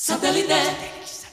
Satellite.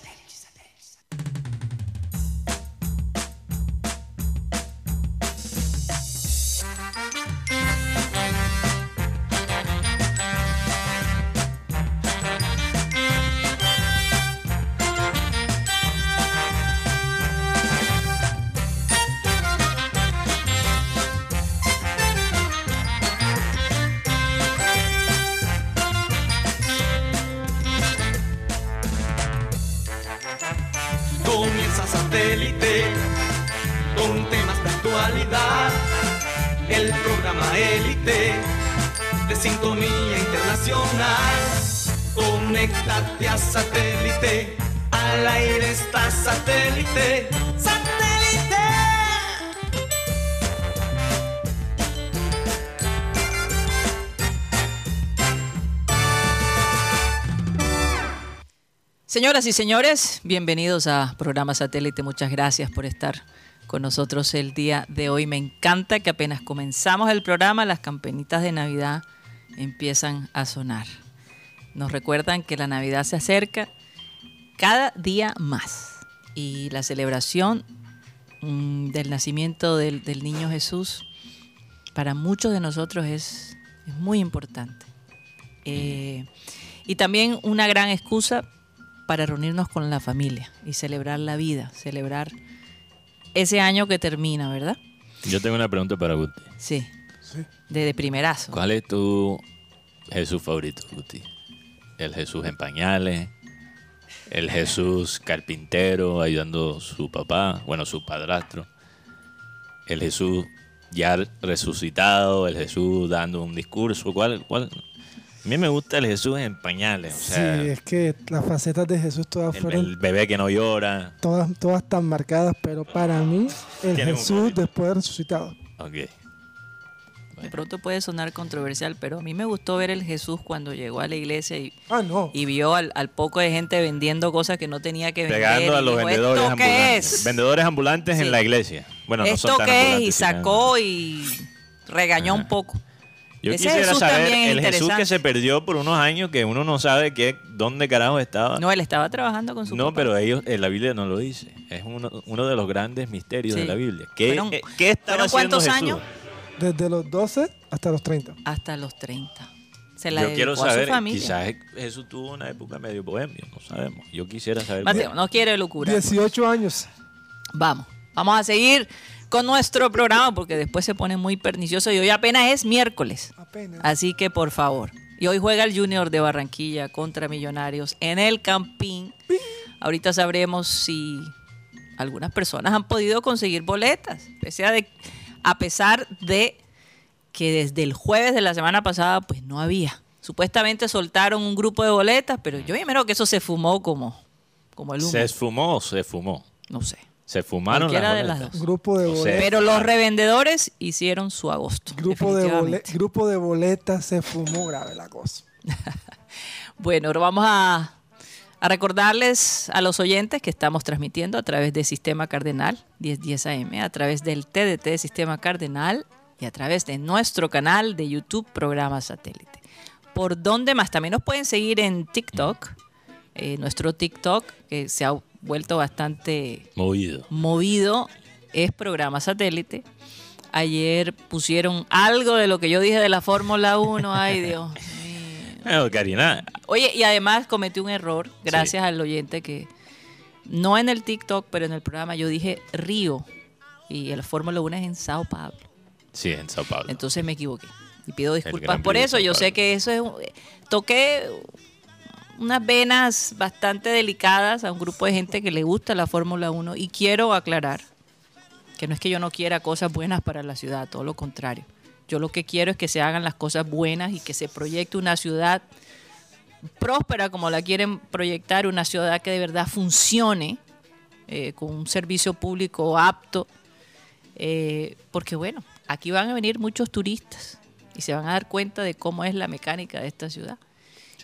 Señoras y señores, bienvenidos a Programa Satélite. Muchas gracias por estar con nosotros el día de hoy. Me encanta que apenas comenzamos el programa, las campanitas de Navidad empiezan a sonar. Nos recuerdan que la Navidad se acerca cada día más y la celebración mm, del nacimiento del, del niño Jesús para muchos de nosotros es, es muy importante. Eh, y también una gran excusa para reunirnos con la familia y celebrar la vida, celebrar ese año que termina, ¿verdad? Yo tengo una pregunta para Guti. Sí. De, de primerazo. ¿Cuál es tu Jesús favorito, Guti? ¿El Jesús en pañales? ¿El Jesús carpintero ayudando a su papá? Bueno, su padrastro. ¿El Jesús ya resucitado? ¿El Jesús dando un discurso? ¿Cuál? cuál? A mí me gusta el Jesús en pañales. O sea, sí, es que las facetas de Jesús todas el, fueron el bebé que no llora. todas, todas tan marcadas, pero para mí el Jesús después de resucitado. Ok. De pronto puede sonar controversial, pero a mí me gustó ver el Jesús cuando llegó a la iglesia y, Ah, no. y vio al, al poco de gente vendiendo cosas que no tenía que vender. Pegando a los dijo, vendedores ¿Esto qué ambulantes. es? Vendedores ambulantes Sí. en la iglesia. Bueno, no son ¿Esto tan qué es? Y ambulantes, sacó y regañó un poco. Yo Ese quisiera Jesús saber el Jesús que se perdió por unos años que uno no sabe qué, dónde carajo estaba. No, él estaba trabajando con su No, papá. pero ellos, en la Biblia no lo dice. Es uno, uno de los grandes misterios Sí. de la Biblia. ¿Qué, Fueron- eh, qué estaba ¿fueron haciendo cuántos Jesús? años? Desde los 12 hasta los 30. Hasta los 30. Se la Yo quiero a saber, su familia. quizás Jesús tuvo una época medio bohemio, no sabemos. Yo quisiera saber. Mateo, no quiere locura. 18 años. Vamos, vamos a seguir con nuestro programa porque después se pone muy pernicioso y hoy apenas es miércoles. Apenas. Así que por favor. Y hoy juega el Junior de Barranquilla contra Millonarios en el Campín. Ahorita sabremos si algunas personas han podido conseguir boletas, pese a, de- a pesar de que desde el jueves de la semana pasada pues no había. Supuestamente soltaron un grupo de boletas, pero yo imagino que eso se fumó como, como el humo. ¿Se esfumó o se fumó? No sé. Se fumaron Cualquiera las de las boletas? dos. Grupo de No sé. boletas. Pero los revendedores hicieron su agosto. Grupo de, bole- definitivamente. grupo de boletas se fumó grave la cosa. Bueno, ahora vamos a, a recordarles a los oyentes que estamos transmitiendo a través de Sistema Cardenal 1010 AM, a través del TDT de Sistema Cardenal y a través de nuestro canal de YouTube Programa Satélite. ¿Por dónde más? También nos pueden seguir en TikTok, eh, nuestro TikTok que se ha vuelto bastante Movido. movido es programa satélite. Ayer pusieron algo de lo que yo dije de la Fórmula 1. Ay, Dios mío. Karina, Oye, y además cometí un error, gracias al oyente que no en el TikTok, pero en el programa yo dije Río y el Fórmula 1 es en Sao Paulo. sí, en Sao Paulo. Entonces me equivoqué y pido disculpas por eso. Yo sé que eso es un- toqué unas venas bastante delicadas a un grupo de gente que le gusta la Fórmula 1 y quiero aclarar que no es que yo no quiera cosas buenas para la ciudad, todo lo contrario. Yo lo que quiero es que se hagan las cosas buenas y que se proyecte una ciudad próspera como la quieren proyectar, una ciudad que de verdad funcione eh, con un servicio público apto, eh, porque bueno, aquí van a venir muchos turistas y se van a dar cuenta de cómo es la mecánica de esta ciudad.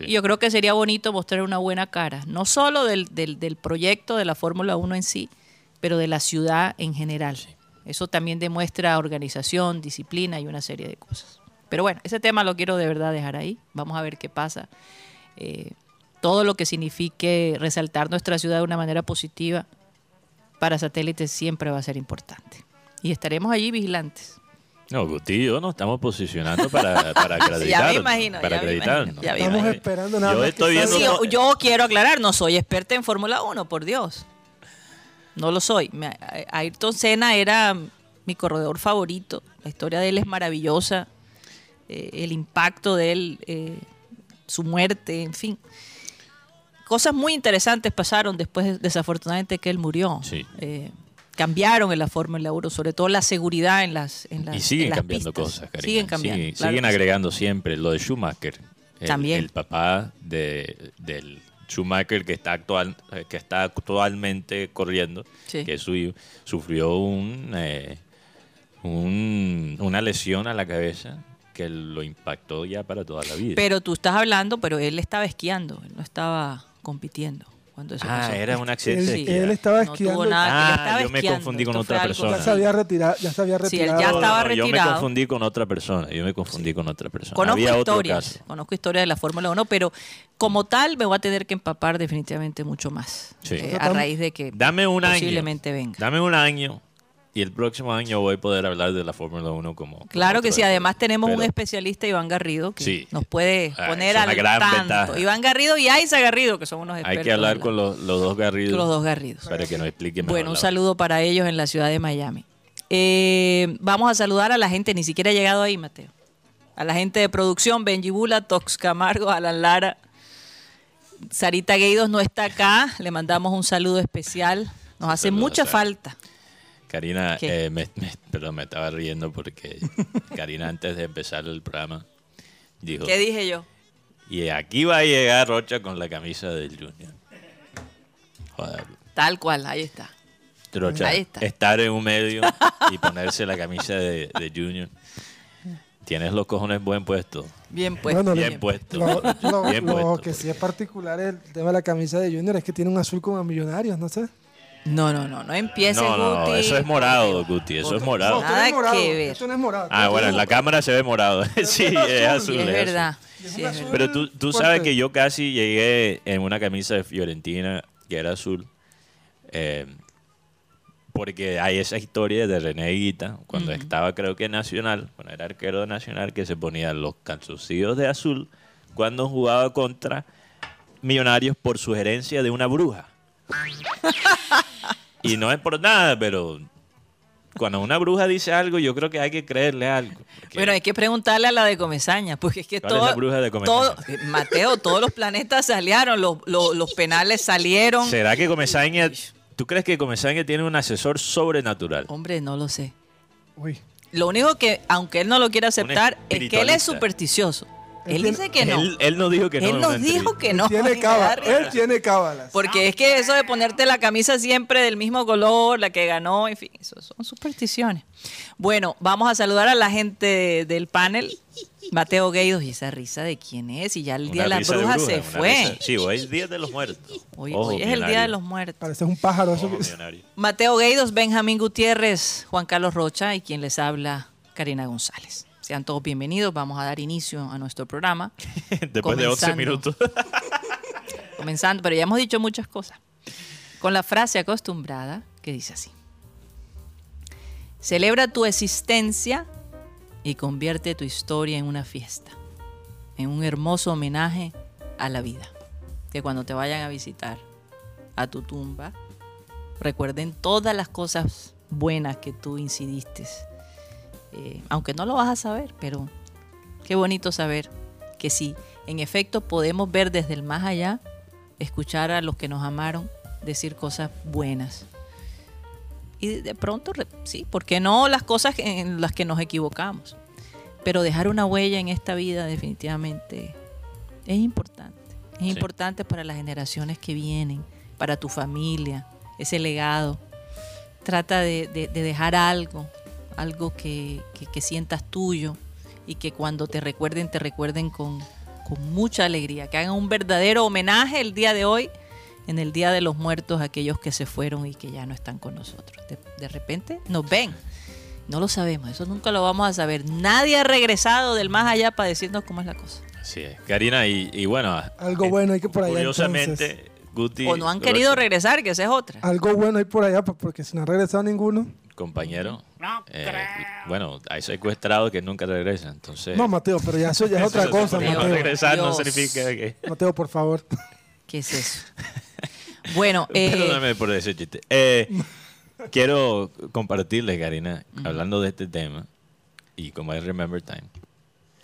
Sí. Y yo creo que sería bonito mostrar una buena cara, no solo del, del- del proyecto de la Fórmula 1 en sí, pero de la ciudad en general. Eso también demuestra organización, disciplina y una serie de cosas. Pero bueno, ese tema lo quiero de verdad dejar ahí. Vamos a ver qué pasa. Eh, todo lo que signifique resaltar nuestra ciudad de una manera positiva para satélite siempre va a ser importante. Y estaremos allí vigilantes. No, Guti y yo nos estamos posicionando para, para acreditar. imagino, Para ya me acreditar. imagino, ya me Estamos imagino. esperando nada Yo más estoy que viendo Sí, yo, yo quiero aclarar, no soy experta en Fórmula 1, por Dios. No lo soy. Me- Ayrton Senna era mi corredor favorito. La historia de él es maravillosa. Eh, el impacto de él, eh, su muerte, en fin. Cosas muy interesantes pasaron después, desafortunadamente, que él murió. Sí. Eh, cambiaron en la Fórmula 1, sobre todo la seguridad en las en las Y siguen en las cambiando pistas. cosas, Karina. Siguen cambiando. Siguen, claro siguen sí. agregando siempre lo de Schumacher. El, También. El papá de, del Schumacher que está actual, eh, que está actualmente corriendo, Sí. que su sufrió un, eh, un- una lesión a la cabeza que lo impactó ya para toda la vida. Pero tú estás hablando, pero él estaba esquiando, él no estaba compitiendo cuando eso ah, pasó. era un accidente. de Él, esquí. él estaba No esquiando. tuvo nada, él Ah, estaba yo me esquiando, confundí con esto otra persona. ya se había retirado. Ya se había Sí, él retirado. ya estaba No, Yo me retirado. confundí con otra persona. Yo me confundí con otra persona. Conozco Había otro historias, caso. conozco historias de la Fórmula 1, pero como tal me voy a tener que empapar definitivamente mucho más. Sí. eh, a raíz de que Dame un año. posiblemente venga. Dame un año y el próximo año voy a poder hablar de la Fórmula 1 como. como Claro que sí, además tenemos un especialista, Iván Garrido, que Sí. nos puede Ah, poner al gran tanto. ventaja. Iván Garrido y Aiza Garrido, que son unos expertos. Hay que hablar con los, los dos garridos. los dos Garridos. Para que nos expliquen mejor. Bueno, un saludo para ellos en la ciudad de Miami. Eh, vamos a saludar a la gente, ni siquiera ha llegado ahí, Mateo. A la gente de producción, Benji Bula, Tox Camargo, Alan Lara. Sarita Gueidos no está acá, le mandamos un saludo especial. Nos hace Saludos, mucha Sara. falta. Karina, eh, me, me- perdón, me estaba riendo porque Karina antes de empezar el programa dijo, ¿Qué dije yo? y aquí va a llegar Rocha con la camisa del Junior. Joder, Tal cual, ahí está. Rocha, Ahí está. estar en un medio y ponerse la camisa de, de Junior. Tienes los cojones buen puestos. Bien puesto. Bueno, Bien puesto. Lo, lo- Bien lo puesto. que sí es particular el tema de la camisa de Junior es que tiene un azul como a millonarios, no sé. No, no, no, no empiece No, no, no, Guti. eso es morado, Guti, eso es morado. Nada es morado, que ver. Esto no es morado. Ah, bueno, en la cámara se ve morado. sí, es azul. Es verdad. Sí, es azul. Pero tú, tú sabes que yo casi llegué en una camisa de Fiorentina que era azul. eh, porque hay esa historia de René Guita, cuando estaba creo que en Nacional, cuando era arquero de Nacional, que se ponía los calzoncillos de azul cuando jugaba contra Millonarios por sugerencia de una bruja. y no es por nada, pero cuando una bruja dice algo, yo creo que hay que creerle algo. porque- Bueno, hay que preguntarle a la de Comezaña, porque es que ¿Cuál es todo, la bruja de Comesaña? todo- eh, Mateo, todos los planetas salieron, los, los- los penales salieron. ¿Será que Comesaña, tú crees que Comesaña tiene un asesor sobrenatural? Hombre, no lo sé. Uy, Lo único que, aunque él no lo quiera aceptar, es que él es supersticioso. Él Él tiene- dice que no. Él, él no dijo que no. Él nos dijo que no. tiene y me da cábala. risa. Él tiene cábalas. Porque es que eso de ponerte la camisa siempre del mismo color, la que ganó, en fin, eso son supersticiones. Bueno, vamos a saludar a la gente del panel. Mateo Gueidos, y esa risa de quién es, y ya el día Una de la bruja bruja, se fue. risa- Sí, hoy es Día de los Muertos. Hoy, Ojo, hoy es el día de los muertos. Parece un pájaro. Eso Ojo. Mateo Gueidos, Benjamín Gutiérrez, Juan Carlos Rocha y quien les habla, Karina González. Sean todos bienvenidos. Vamos a dar inicio a nuestro programa. Después de 11 Comenzando. minutos. Comenzando, pero ya hemos dicho muchas cosas. Con la frase acostumbrada que dice así. Celebra tu existencia y convierte tu historia en una fiesta, en un hermoso homenaje a la vida. Que cuando te vayan a visitar a tu tumba, recuerden todas las cosas buenas que tú incidiste. Eh, aunque no lo vas a saber, pero qué bonito saber que sí, en efecto podemos ver desde el más allá, escuchar a los que nos amaron decir cosas buenas. Y de pronto, sí, ¿por qué no las cosas en las que nos equivocamos? Pero dejar una huella en esta vida definitivamente es importante. Es Sí. importante para las generaciones que vienen, para tu familia, ese legado. Trata de, de- de dejar algo, algo que, que- que sientas tuyo y que cuando te recuerden, te recuerden con, con mucha alegría. Que hagan un verdadero homenaje el día de hoy, en el Día de los Muertos, a aquellos que se fueron y que ya no están con nosotros. De, de repente nos ven. No lo sabemos, eso nunca lo vamos a saber. Nadie ha regresado del más allá para decirnos cómo es la cosa. Así es. Karina, y, y bueno. Algo eh, bueno hay que por allá, Curiosamente, Guti. O no han querido regresar, que esa es otra. Algo bueno hay por allá, pues, porque si no ha regresado ninguno. Compañero. Eh, bueno, hay secuestrados que nunca regresan. Entonces. No, Mateo, pero ya eso ya es otra cosa, Mateo. No Mateo. regresar no significa que. Mateo, por favor. ¿Qué es eso? Bueno, eh, Perdóname por ese chiste. Eh, quiero compartirles, Karina, hablando de este tema, y como es Remember Time.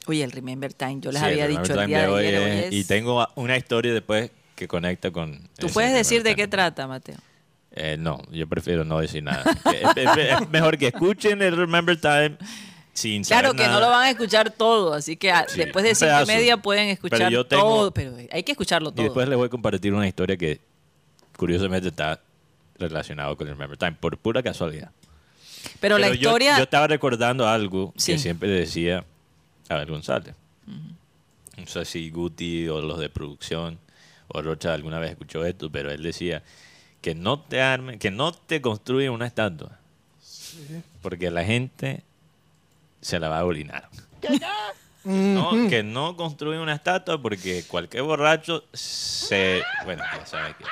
oye, el Remember Time, yo les Sí, había el dicho el Time día de hoy ayer. es- Y tengo una historia después que conecta con. ¿Tú puedes decir de Remember qué Time. trata, Mateo? Eh, no, yo prefiero no decir nada. es, es- es mejor que escuchen el Remember Time sin Claro saber que no nada. lo van a escuchar todo, así que ah, Sí, después de cinco y media pueden escuchar yo tengo- todo, pero hay que escucharlo Y todo. después les voy a compartir una historia que curiosamente está relacionado con el Remember Time, por pura casualidad. pero, la yo- historia, Yo, estaba recordando algo Sí. que siempre decía a Abel González. No sé si Guti o los de producción o Rocha alguna vez escuchó esto, pero él decía que no te armen, que no te construyen una estatua. Porque la gente se la va a orinar. No, que no construyen una estatua porque cualquier borracho se, bueno, ya sabe que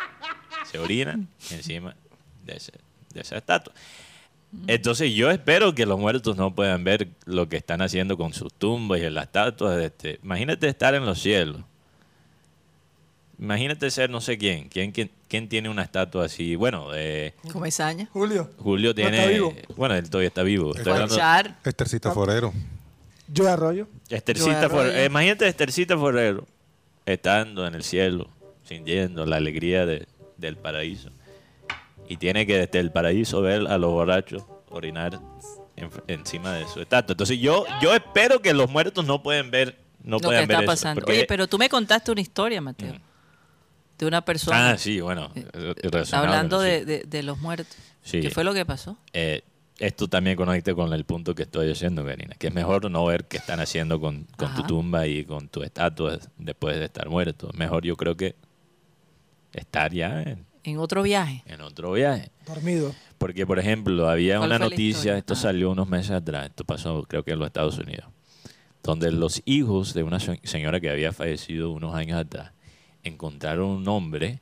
se orina encima de, ese- de esa estatua. Entonces yo espero que los muertos no puedan ver lo que están haciendo con sus tumbas y en las estatuas. de Este. Imagínate estar en los cielos. Imagínate ser no sé quién. ¿Quién, quién, quién tiene una estatua así? Bueno, eh, Comesaña, Julio, Julio está tiene... vivo. bueno, él todavía está vivo. Estoy hablando- Guachar, Estercita Forero. yo arroyo. Estercita Yo Forero. Arroyo. Imagínate Estercita Forero estando en el cielo, sintiendo la alegría de- del paraíso. Y tiene que desde el paraíso ver a los borrachos orinar en- encima de su estatua. Entonces yo, yo espero que los muertos no pueden ver, no lo que puedan ver está eso, pasando. porque- Oye, pero tú me contaste una historia, Mateo, de una persona Ah, sí, bueno. eh, hablando de, sí. de- de los muertos. Sí. ¿Qué fue lo que pasó? Eh, esto también conecta con el punto que estoy haciendo, Karina, que es mejor no ver qué están haciendo con, con tu tumba y con tu estatua después de estar muerto. Mejor yo creo que estar ya en, En otro viaje. en otro viaje. Dormido. Porque, por ejemplo, había ¿Cuál una noticia, esto Ah. salió unos meses atrás, esto pasó creo que en los Estados Unidos, donde los hijos de una se- señora que había fallecido unos años atrás encontraron un hombre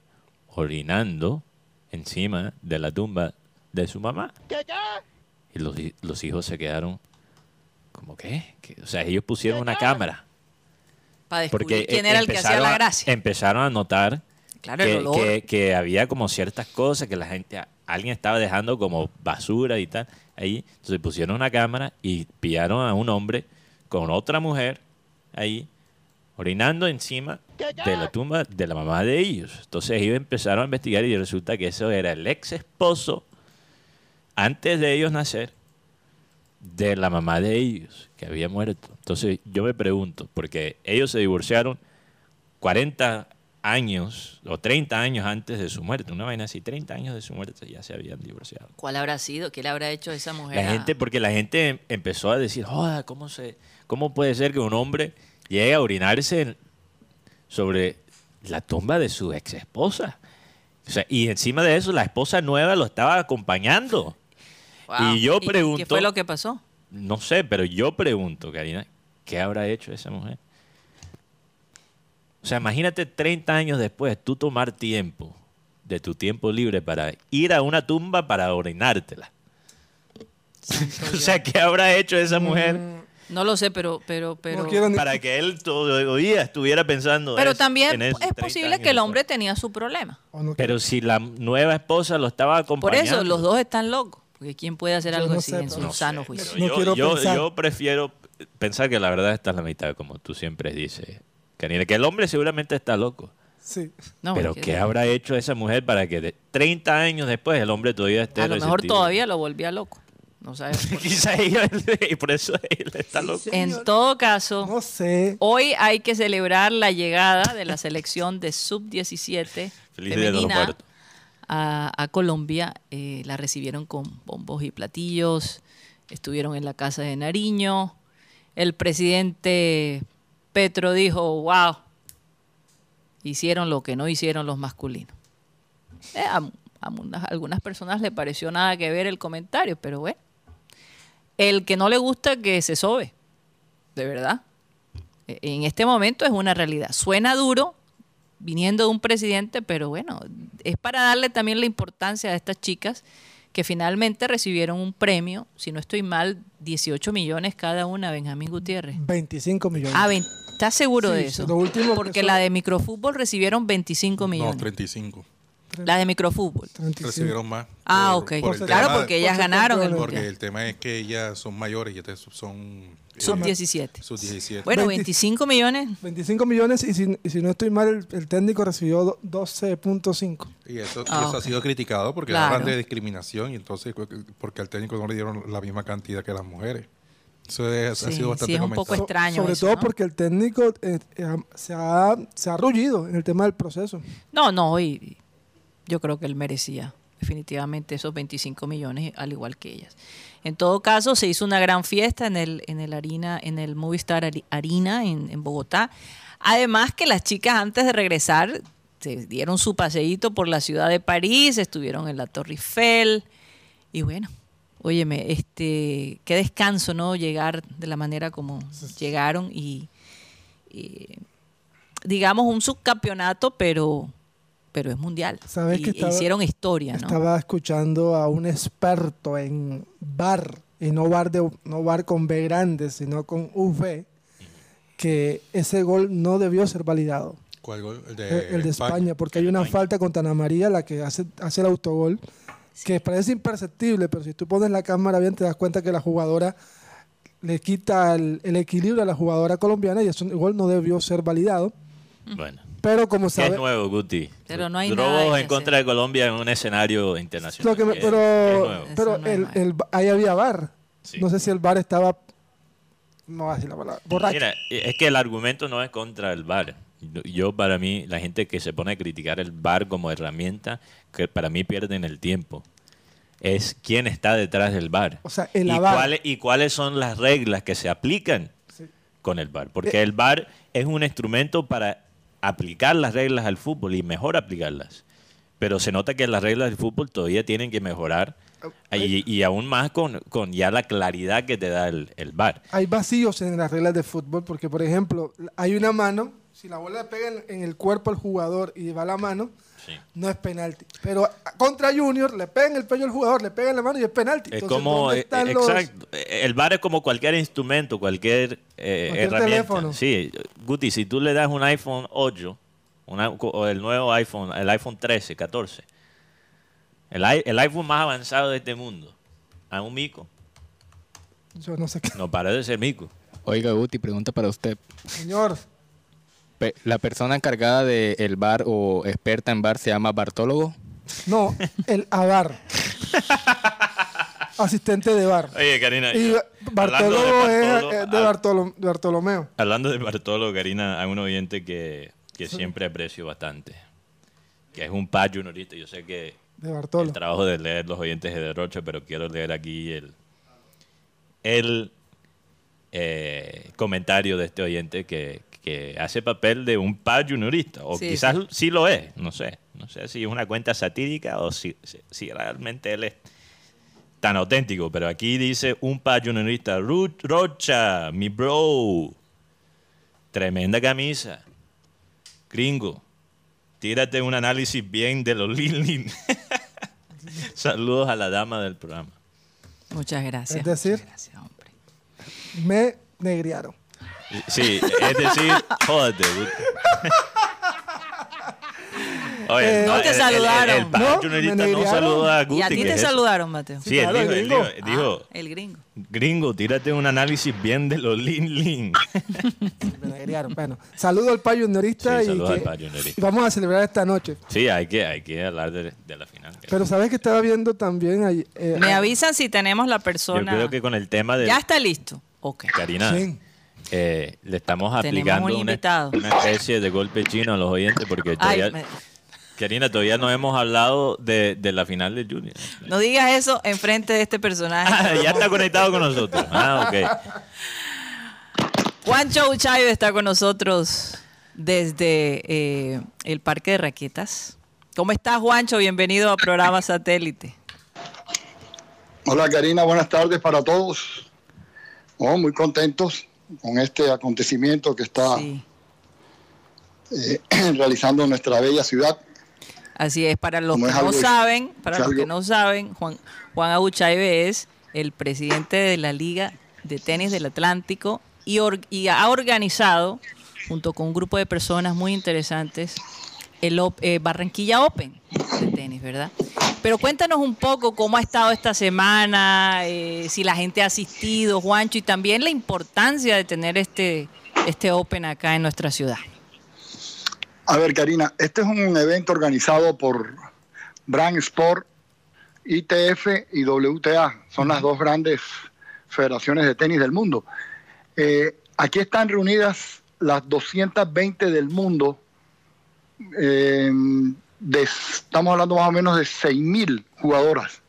orinando encima de la tumba de su mamá. Y los, los hijos se quedaron como, ¿qué? ¿Qué? O sea, ellos pusieron una cámara. Para descubrir Porque quién era el que hacía la a- gracia. Empezaron a notar Claro, el que, olor. que- que había como ciertas cosas que la gente, alguien estaba dejando como basura y tal. Ahí, entonces pusieron una cámara y pillaron a un hombre con otra mujer ahí orinando encima de la tumba de la mamá de ellos. Entonces ellos empezaron a investigar y resulta que eso era el ex esposo antes de ellos nacer de la mamá de ellos que había muerto. Entonces yo me pregunto, porque ellos se divorciaron 40 años o 30 años antes de su muerte, una vaina así, 30 años de su muerte ya se habían divorciado. ¿Cuál habrá sido? ¿Qué le habrá hecho esa mujer? La a- gente, porque la gente em- empezó a decir, joda, ¿cómo, se, ¿cómo puede ser que un hombre llegue a orinarse en- sobre la tumba de su ex esposa? O sea, y encima de eso, la esposa nueva lo estaba acompañando. Wow. y yo ¿Qué pregunto- fue lo que pasó? No sé, pero yo pregunto, Karina, ¿qué habrá hecho esa mujer? O sea, imagínate 30 años después, tú tomar tiempo de tu tiempo libre para ir a una tumba para orinártela. o sea, ¿qué habrá hecho esa mujer No lo sé, pero... pero, pero No quiero ni- para que él todavía estuviera pensando pero es- también es 30 posible que el hombre tenía su problema. no Pero si la nueva esposa lo estaba Por acompañando. eso, los dos están locos. Porque ¿quién puede hacer Yo algo no así sé, en su No sano sé, juicio? yo, quiero yo- pensar. yo prefiero pensar que la verdad está en la mitad, como tú siempre dices, Karina, que el hombre seguramente está loco. Sí. No, pero es que- ¿qué habrá hecho esa mujer para que de 30 años después el hombre todavía esté A lo mejor resentido? todavía lo volvía loco. No sabes. Quizá ella, y por eso él está loco. En todo caso, No sé. hoy hay que celebrar la llegada de la selección de sub-17 Feliz Día de los femenina a, a Colombia. Eh, la recibieron con bombos y platillos. Estuvieron en la casa de Nariño. El presidente Petro dijo, wow, hicieron lo que no hicieron los masculinos. Eh, a, a unas- a algunas personas le pareció nada que ver el comentario, pero bueno. El que no le gusta que se sobe, de verdad. eh, en este momento es una realidad. Suena duro viniendo de un presidente, pero bueno, es para darle también la importancia a estas chicas que finalmente recibieron un premio, si no estoy mal, 18 millones cada una, Benjamín Gutiérrez. 25 millones. Ah, ¿estás seguro Sí, de eso? lo último que Porque son- la de microfútbol recibieron 25 millones. No, 35. La de microfútbol. 35. Recibieron más. Ah, por- ok. por claro, porque ellas por ganaron. Porque el tema es que ellas son mayores y estas son... eh, Sub 17. Sub 17. Bueno, 20 25 millones. 25 millones y si, y si no estoy mal, el, el técnico recibió do- 12.5. Y eso, y Ah, eso ok. ha sido criticado porque Claro. hablan de discriminación y entonces porque al técnico no le dieron la misma cantidad que las mujeres. Eso es- ha Sí, sido bastante sí, es un poco extraño Sobre eso, todo ¿no? porque el técnico eh, eh, se, ha, se ha rullido en el tema del proceso. No, no, y yo creo que él merecía definitivamente esos 25 millones, al igual que ellas. En todo caso, se hizo una gran fiesta en el, en el Arena, en el Movistar Arena en, en Bogotá. Además que las chicas antes de regresar se dieron su paseíto por la ciudad de París, estuvieron en la Torre Eiffel y bueno, óyeme, este, qué descanso, ¿no? Llegar de la manera como llegaron y, y, digamos un subcampeonato, pero pero es mundial. ¿Sabes y, que estaba- hicieron historia, ¿no? Estaba escuchando a un experto en VAR, y no VAR, de, no VAR con B grande, sino con V, que ese gol no debió ser validado. ¿Cuál gol? El de, el de España, porque hay una España. falta contra Ana María, la que hace, hace el autogol, que parece imperceptible, pero si tú pones la cámara bien te das cuenta que la jugadora le quita el, el equilibrio a la jugadora colombiana y eso igual no debió ser validado. Bueno. Pero como ¿Qué sabe, es nuevo, Guti? Pero no hay Robos nada en contra hacer. de Colombia en un escenario internacional. lo que me- ¿Qué- qué es pero, pero el, el- ahí había VAR. Sí. No sé si el VAR estaba, no voy a decir la palabra, borracho. Mira, es que el argumento no es contra el VAR. Yo- para mí, la gente que se pone a criticar el VAR como herramienta, que para mí pierden el tiempo. Es quién está detrás del VAR. O sea, el y, cuáles, y cuáles son las reglas que se aplican Sí. con el VAR. Porque el VAR es un instrumento para aplicar las reglas al fútbol y mejor aplicarlas. Pero se nota que las reglas del fútbol todavía tienen que mejorar. Y, y aún más con, con ya la claridad que te da el, el VAR. hay vacíos en las reglas de fútbol porque, por ejemplo, hay una mano, si la bola pega en, en el cuerpo al jugador y va la mano, Sí. no es penalti. Pero contra Junior le pega en el pecho al jugador, le pega en la mano y es penalti. Es Entonces, como, ¿dónde eh, los- exacto. El VAR es como cualquier instrumento, cualquier, eh, Cualquier herramienta. teléfono. Sí, Guti, si tú le das un iPhone 8 una- o el nuevo iPhone, el iPhone 13, 14, el, el iPhone más avanzado de este mundo, a un mico, Yo no sé qué. no para de ser mico. Oiga, Guti, pregunta para usted. Señor, Pe- ¿La persona encargada del bar o experta en bar se llama Bartólogo? no, el AVAR. Asistente de VAR. Oye, Karina, Y Bartolo de es Bartolo, de, ah, Bartolo- de Bartolomeo. Hablando de Bartolo, Karina, hay un oyente que, que siempre aprecio bastante, que es un paz juniorista. Yo sé que De Bartolo. el trabajo de leer los oyentes de Derrocha, pero quiero leer aquí el, el eh, comentario de este oyente que, que hace papel de un paz juniorista, o Sí, quizás sí. sí. lo es, no sé. No sé si es una cuenta satírica o si, si, si realmente él es tan auténtico, pero aquí dice un "Ru- Rocha, mi bro, tremenda camisa, gringo, tírate un análisis bien de los Lilin. Saludos a la dama del programa. Muchas gracias. Es decir- muchas gracias, hombre. Me negriaron. Sí, es decir, jódete. Guti. Oye, Eh, No te el- el- saludaron. El, el, No, saludó a Guti. y a ti ¿qué te es saludaron, Mateo. Sí, Sí, él claro, dijo, el él gringo. dijo, dijo, Ah, el gringo. gringo, tírate un análisis bien de los Lin Lin. Me negriaron. Bueno, saludo al payo juniorista Sí, y, y vamos a celebrar esta noche. Sí, hay que, hay que hablar de, de la final. Pero sabes que estaba viendo también ahí. eh, Me avisan si tenemos la Yo persona. creo que con el tema de Ya está listo. Ok. Karina, ¿Quién? Eh, le estamos Tenemos aplicando un una, especie de golpe chino a los oyentes porque Ay, todavía, me- Karina, todavía no hemos hablado de, de la final de Junior. no digas eso enfrente de este personaje. Ah, ya está conectado con nosotros. Ah, ok. Juancho Uchayo está con nosotros desde eh, el Parque de Raquetas. ¿Cómo estás, Juancho? Bienvenido a Programa Satélite. Hola Karina, buenas tardes para todos. Oh, muy contentos con este acontecimiento que está Sí. eh, realizando nuestra bella ciudad. Así es, para los Como que no algo- saben, para los que no saben, Juan, Juan Abuchaibe es el presidente de la Liga de Tenis del Atlántico y, or- y ha organizado, junto con un grupo de personas muy interesantes, el eh, Barranquilla Open de tenis, ¿verdad? Pero cuéntanos un poco cómo ha estado esta semana, eh, si la gente ha asistido, Juancho, y también la importancia de tener este, este Open acá en nuestra ciudad. A ver, Karina, este es un evento organizado por Brand Sport, ITF y WTA. Son las dos grandes federaciones de tenis del mundo. Eh, aquí están reunidas las 220 del mundo. eh, de- estamos hablando más o menos de 6.000 jugadoras.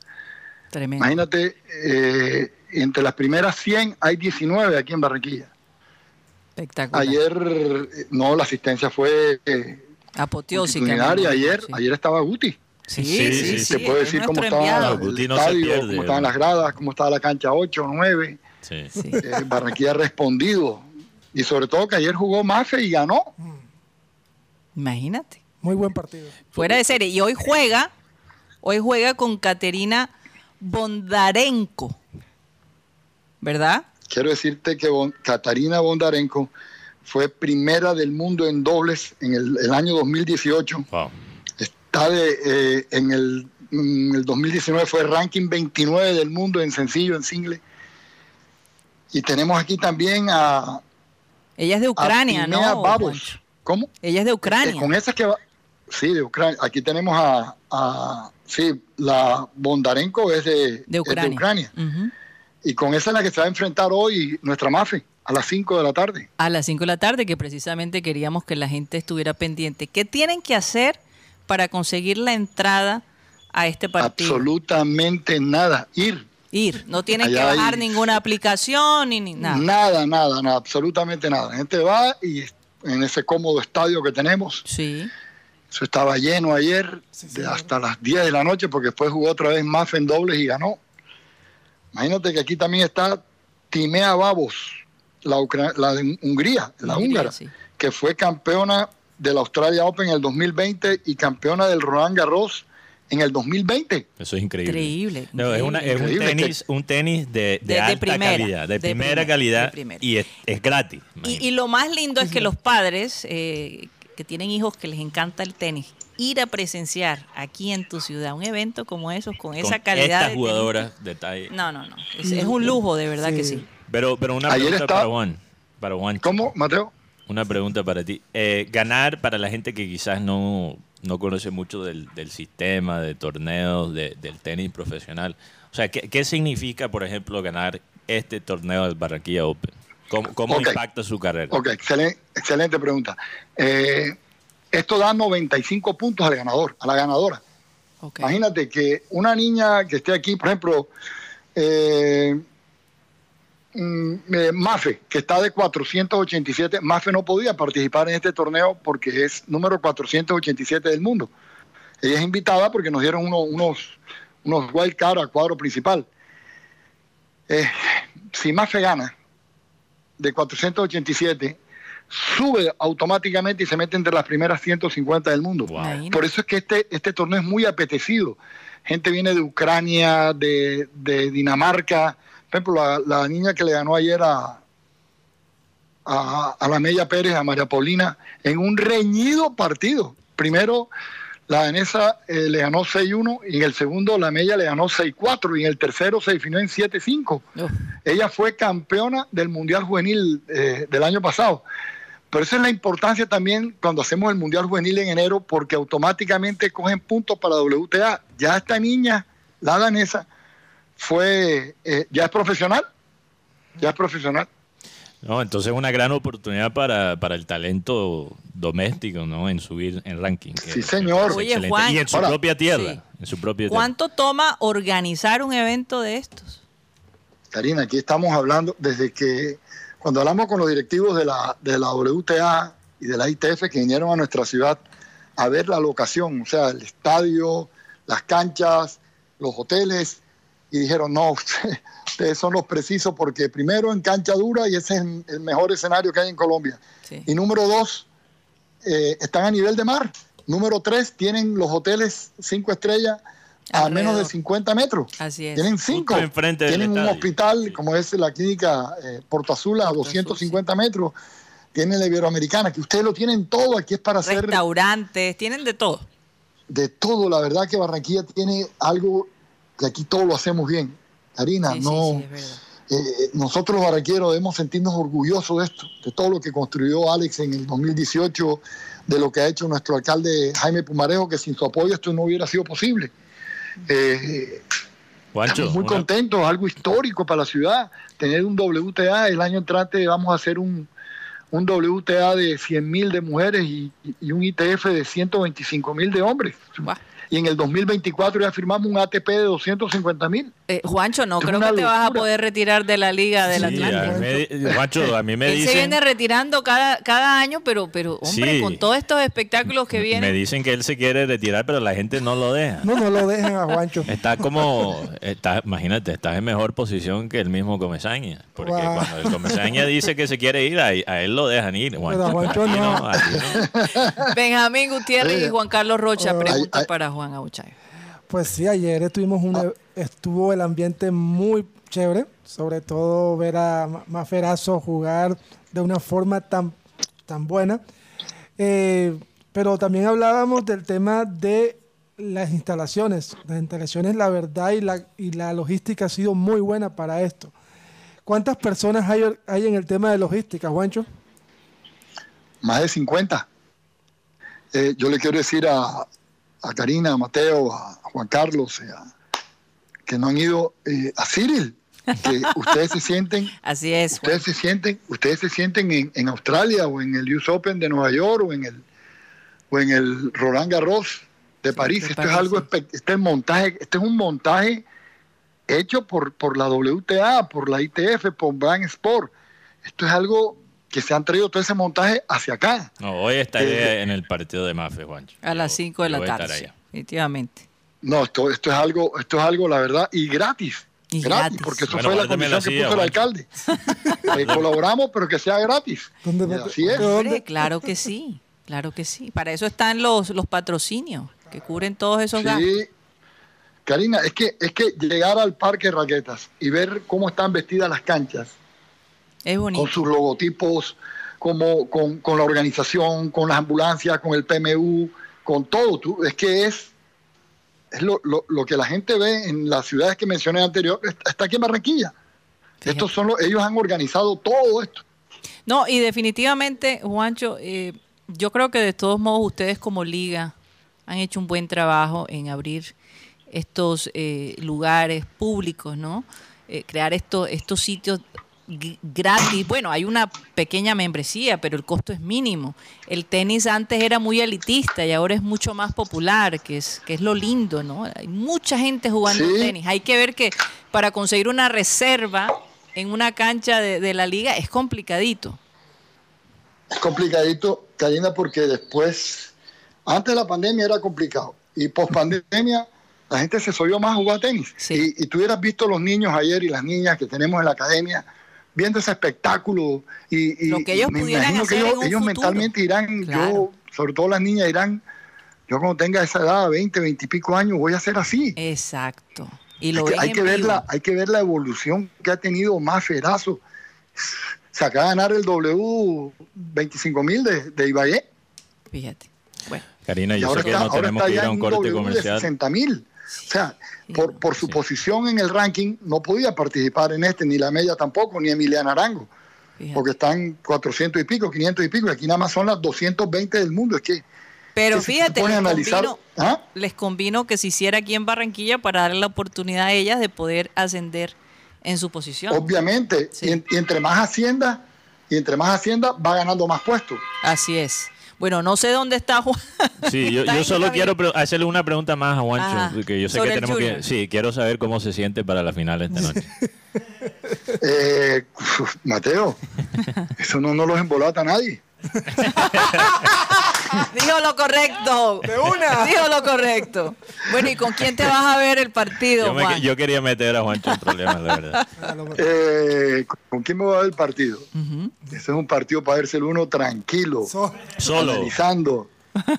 Tremendo. Imagínate, eh, entre las primeras 100 hay 19 aquí en Barranquilla. Espectacular. Ayer, eh, no, la asistencia fue eh, Apoteósica. Ayer, sí. ayer estaba Guti. Sí, Sí, sí, sí, sí. Te puedo es decir cómo estaba enviado. el Guti no se estadio, pierde, cómo estaban las gradas, cómo estaba la cancha 8, 9. Sí. Sí. Eh, Barranquilla ha respondido. Y sobre todo que ayer jugó Mafe y ganó. Imagínate. Muy buen partido. Fuera de serie. Y hoy juega, hoy juega con Caterina Bondarenko. ¿Verdad? Quiero decirte que Bon- Katarina Bondarenko fue primera del mundo en dobles en el, el año 2018. Wow. Está de, eh, en el, en el 2019 fue ranking 29 del mundo en sencillo, en single. Y tenemos aquí también a, Ella es de Ucrania, ¿no? Babos. ¿Cómo? Ella es de Eh, Ucrania. con esas que va. Sí, de Ucrania. Aquí tenemos a. a- sí, la Bondarenko es de, de es Ucrania. Ucrania. Ujú. Y con esa es la que se va a enfrentar hoy nuestra MAFE a las 5 de la tarde. A las 5 de la tarde, que precisamente queríamos que la gente estuviera pendiente. ¿Qué tienen que hacer para conseguir la entrada a este partido? Absolutamente nada. Ir. Ir. No tienen que hay- bajar ninguna aplicación ni, ni nada. Nada, nada, nada, absolutamente nada. La gente va y en ese cómodo estadio que tenemos, Sí. Eso estaba lleno ayer Sí, de señor. hasta las 10 de la noche porque después jugó otra vez MAFE en dobles y ganó. Imagínate que aquí también está Timea Babos, la, de Hungría, la húngara, sí. que fue campeona del Australia Open en el 2020 y campeona del Roland Garros en el 2020. Eso es increíble. Increíble, No, es, una- es un tenis, un tenis de, de De- de alta primera, calidad, de, de primera primera, calidad de primera. y es, es gratis. Y lo más lindo es que los padres eh, que tienen hijos que les encanta el tenis, ir a presenciar aquí en tu ciudad un evento como esos, con, esa Con calidad estas de tenis. jugadoras de talla. No, no, no. Es, es un lujo, de verdad que Sí. sí. Pero, pero una Ayer pregunta está- para Juan. Para Juan. ¿Cómo, Mateo? Una pregunta para ti. Eh, ganar para la gente que quizás no, no conoce mucho del, del sistema, de torneos, de- del tenis profesional. O sea, ¿qué, qué significa, por ejemplo, ganar este torneo del Barranquilla Open? ¿Cómo, cómo impacta su carrera? Ok, excelente, excelente pregunta. Eh, esto da 95 puntos al ganador, a la ganadora. Imagínate que una niña que esté aquí, por ejemplo, eh, mm, eh, Mafe, que está de 487, Mafe no podía participar en este torneo porque es número 487 del mundo. Ella es invitada porque nos dieron uno- unos, unos wild card al cuadro principal. Eh, si Mafe gana de 487, sube automáticamente y se mete entre las primeras 150 del mundo. Wow. Por eso es que este, este torneo es muy apetecido. Gente viene de Ucrania, de, de Dinamarca. Por ejemplo, la, la niña que le ganó ayer a, a, a la Mella Pérez, a María Paulina, en un reñido partido. Primero, la danesa eh, le ganó 6-1 y en el segundo la Mella le ganó 6-4 y en el tercero se definió en 7-5. Uf, Ella fue campeona del Mundial Juvenil eh, del año pasado. Pero esa es la importancia también cuando hacemos el Mundial Juvenil en enero, porque automáticamente cogen puntos para WTA. Ya esta niña, la danesa, fue, eh, ya es profesional. Ya es profesional. No, entonces es una gran oportunidad para, para el talento doméstico, ¿no? En subir en ranking. Sí, es- señor. es Oye. Juan. Y en su propia tierra. sí. En su propia tierra. ¿Cuánto toma organizar un evento de estos? Karina, aquí estamos hablando desde que cuando hablamos con los directivos de la, de la WTA y de la ITF que vinieron a nuestra ciudad a ver la locación, o sea, el estadio, las canchas, los hoteles y dijeron, no, usted- ustedes son los precisos porque primero en cancha dura y ese es el- mejor escenario que hay en Colombia. Sí. Y número dos, eh, están a nivel de mar. Número tres, tienen los hoteles cinco estrellas a Alrededor. menos de 50 metros. Así es. Tienen cinco. Tienen un estadio. hospital como es la clínica eh, Porto Azul a 250 metros. Tienen la Iberoamericana, que ustedes lo tienen todo. Aquí es para hacer Restaurantes, tienen de todo. de todo. La verdad que Barranquilla tiene algo que aquí todo lo hacemos bien. Karina, Sí, no. sí, verdad. eh, nosotros los barranqueros debemos sentirnos orgullosos de esto, de todo lo que construyó Alex en el 2018, de lo que ha hecho nuestro alcalde Jaime Pumarejo, que sin su apoyo esto no hubiera sido posible. Eh, Estamos muy una- contentos, algo histórico para la ciudad. Tener un WTA, el año entrante vamos a hacer un, un WTA de 100 mil de mujeres y, y un ITF de 125 mil de hombres. Buah. Y en el 2024 ya firmamos un ATP de 250 mil. Eh, Juancho, no creo que te vas a poder retirar de la Liga del Sí, Atlántico. a mí me di- Juancho, a mí me Él se dicen, viene retirando cada, cada año, pero, pero hombre, Sí. con todos estos espectáculos que me vienen. dicen que él se quiere retirar, pero la gente no lo deja. No, no lo dejen a Juancho. Está como, está, imagínate, estás en mejor posición que el mismo Comesaña. Porque cuando el Comesaña dice que se quiere ir, a, a él lo dejan ir. Pero a Juancho ti no. a ti no. Benjamín Gutiérrez y. Juan Carlos Rocha, pregunta ay. para Juan Auchay. Pues sí, ayer estuvimos un, estuvo el ambiente muy chévere, sobre todo ver a Ma- Maferazo jugar de una forma tan, tan buena. Eh, pero también hablábamos del tema de las instalaciones. Las instalaciones, la verdad, y la, y la logística ha sido muy buena para esto. ¿Cuántas personas hay, hay en el tema de logística, Juancho? más de 50. Eh, yo le quiero decir a, a Karina, a Mateo, a Juan Carlos, eh, a- que no han ido eh, a Cyril, que ustedes se sienten, Así es, Juan. ustedes se sienten, ustedes se sienten en, en Australia o en el US Open de Nueva York o en el o en el Roland Garros de París. de Esto París, es algo, sí. este es montaje, este es un montaje hecho por, por la WTA, por la ITF, por Brand Sport. Esto es algo que se han traído todo ese montaje hacia acá. No, hoy estaré Eh, en el partido de Mafe, Juancho. A las Yo- 5 de la tarde. allá. No, esto, esto es algo, esto es algo, la verdad, y gratis. Y gratis, gratis. porque eso Bueno, fue la condición que puso el alcalde. Eh, colaboramos, pero que sea gratis. ¿Dónde- claro que sí, claro que sí. Para eso están los, los patrocinios que cubren todos esos gastos. Sí. Karina, es que, es que llegar al parque de raquetas y ver cómo están vestidas las canchas, Es bonito. con sus logotipos, como, con, con la organización, con las ambulancias, con el PMU, con todo. Tú, es que es, es lo, lo- lo que la gente ve en las ciudades que mencioné anterior, está aquí en Barranquilla. Fíjate. Estos son los, ellos han organizado todo esto. No, y definitivamente, Juancho, eh, yo creo que de todos modos ustedes como liga han hecho un buen trabajo en abrir estos eh, lugares públicos, ¿no? Eh, crear esto- estos sitios gratis. Bueno, hay una pequeña membresía, pero el costo es mínimo. El tenis antes era muy elitista y ahora es mucho más popular, que es, que es lo lindo, ¿no? Hay mucha gente jugando Sí. tenis. Hay que ver que para conseguir una reserva en una cancha de, de la liga es complicadito. Es complicadito, Karina, porque después, antes de la pandemia era complicado y post pandemia la gente se soyó más a jugar tenis. Sí. Y, y tú hubieras visto los niños ayer y las niñas que tenemos en la academia viendo ese espectáculo y, y- Lo que ellos y me pudieran imagino que hacer ellos, en un ellos mentalmente dirán, Claro. yo, sobre todo las niñas dirán, yo cuando tenga esa edad, 20, 20 y pico años, voy a ser así. Exacto. Y lo hay, hay que ver la, hay que ver la evolución que ha tenido más Ferazo. Se acaba de ganar el W 25 mil de, de Ibagué. Fíjate. Bueno, Karina, yo ahora sé que está, no tenemos que ir ya a un corte comercial. 60 mil. O sea, por, por su sí. posición en el ranking, no podía participar en este, ni la media tampoco, ni Emiliana Arango, fíjate. porque están 400 y pico, 500 y pico, y aquí nada más son las 220 del mundo. Es que, Pero fíjate, se pone les a analizar, convino, ¿ah? les convino que se hiciera aquí en Barranquilla para darle la oportunidad a ellas de poder ascender en su posición. obviamente, Sí. y, en- y entre más hacienda, y entre más hacienda va ganando más puestos. Así es. Bueno, no sé dónde está Juan. Sí, yo, solo quiero hacerle una pregunta más a Juancho, Ajá, porque yo sé sobre que tenemos que... Sí, quiero saber cómo se siente para la final esta noche. Eh, Mateo, eso no, no los embolata a nadie. Dijo lo correcto. De una. Dijo lo correcto. Bueno, ¿y con quién te vas a ver el partido, Yo, me- Juan? yo quería meter a Juancho en problemas, la verdad. Eh, ¿Con quién me voy a ver el partido? Ese es un partido para verse uno tranquilo, So- Solo. analizando,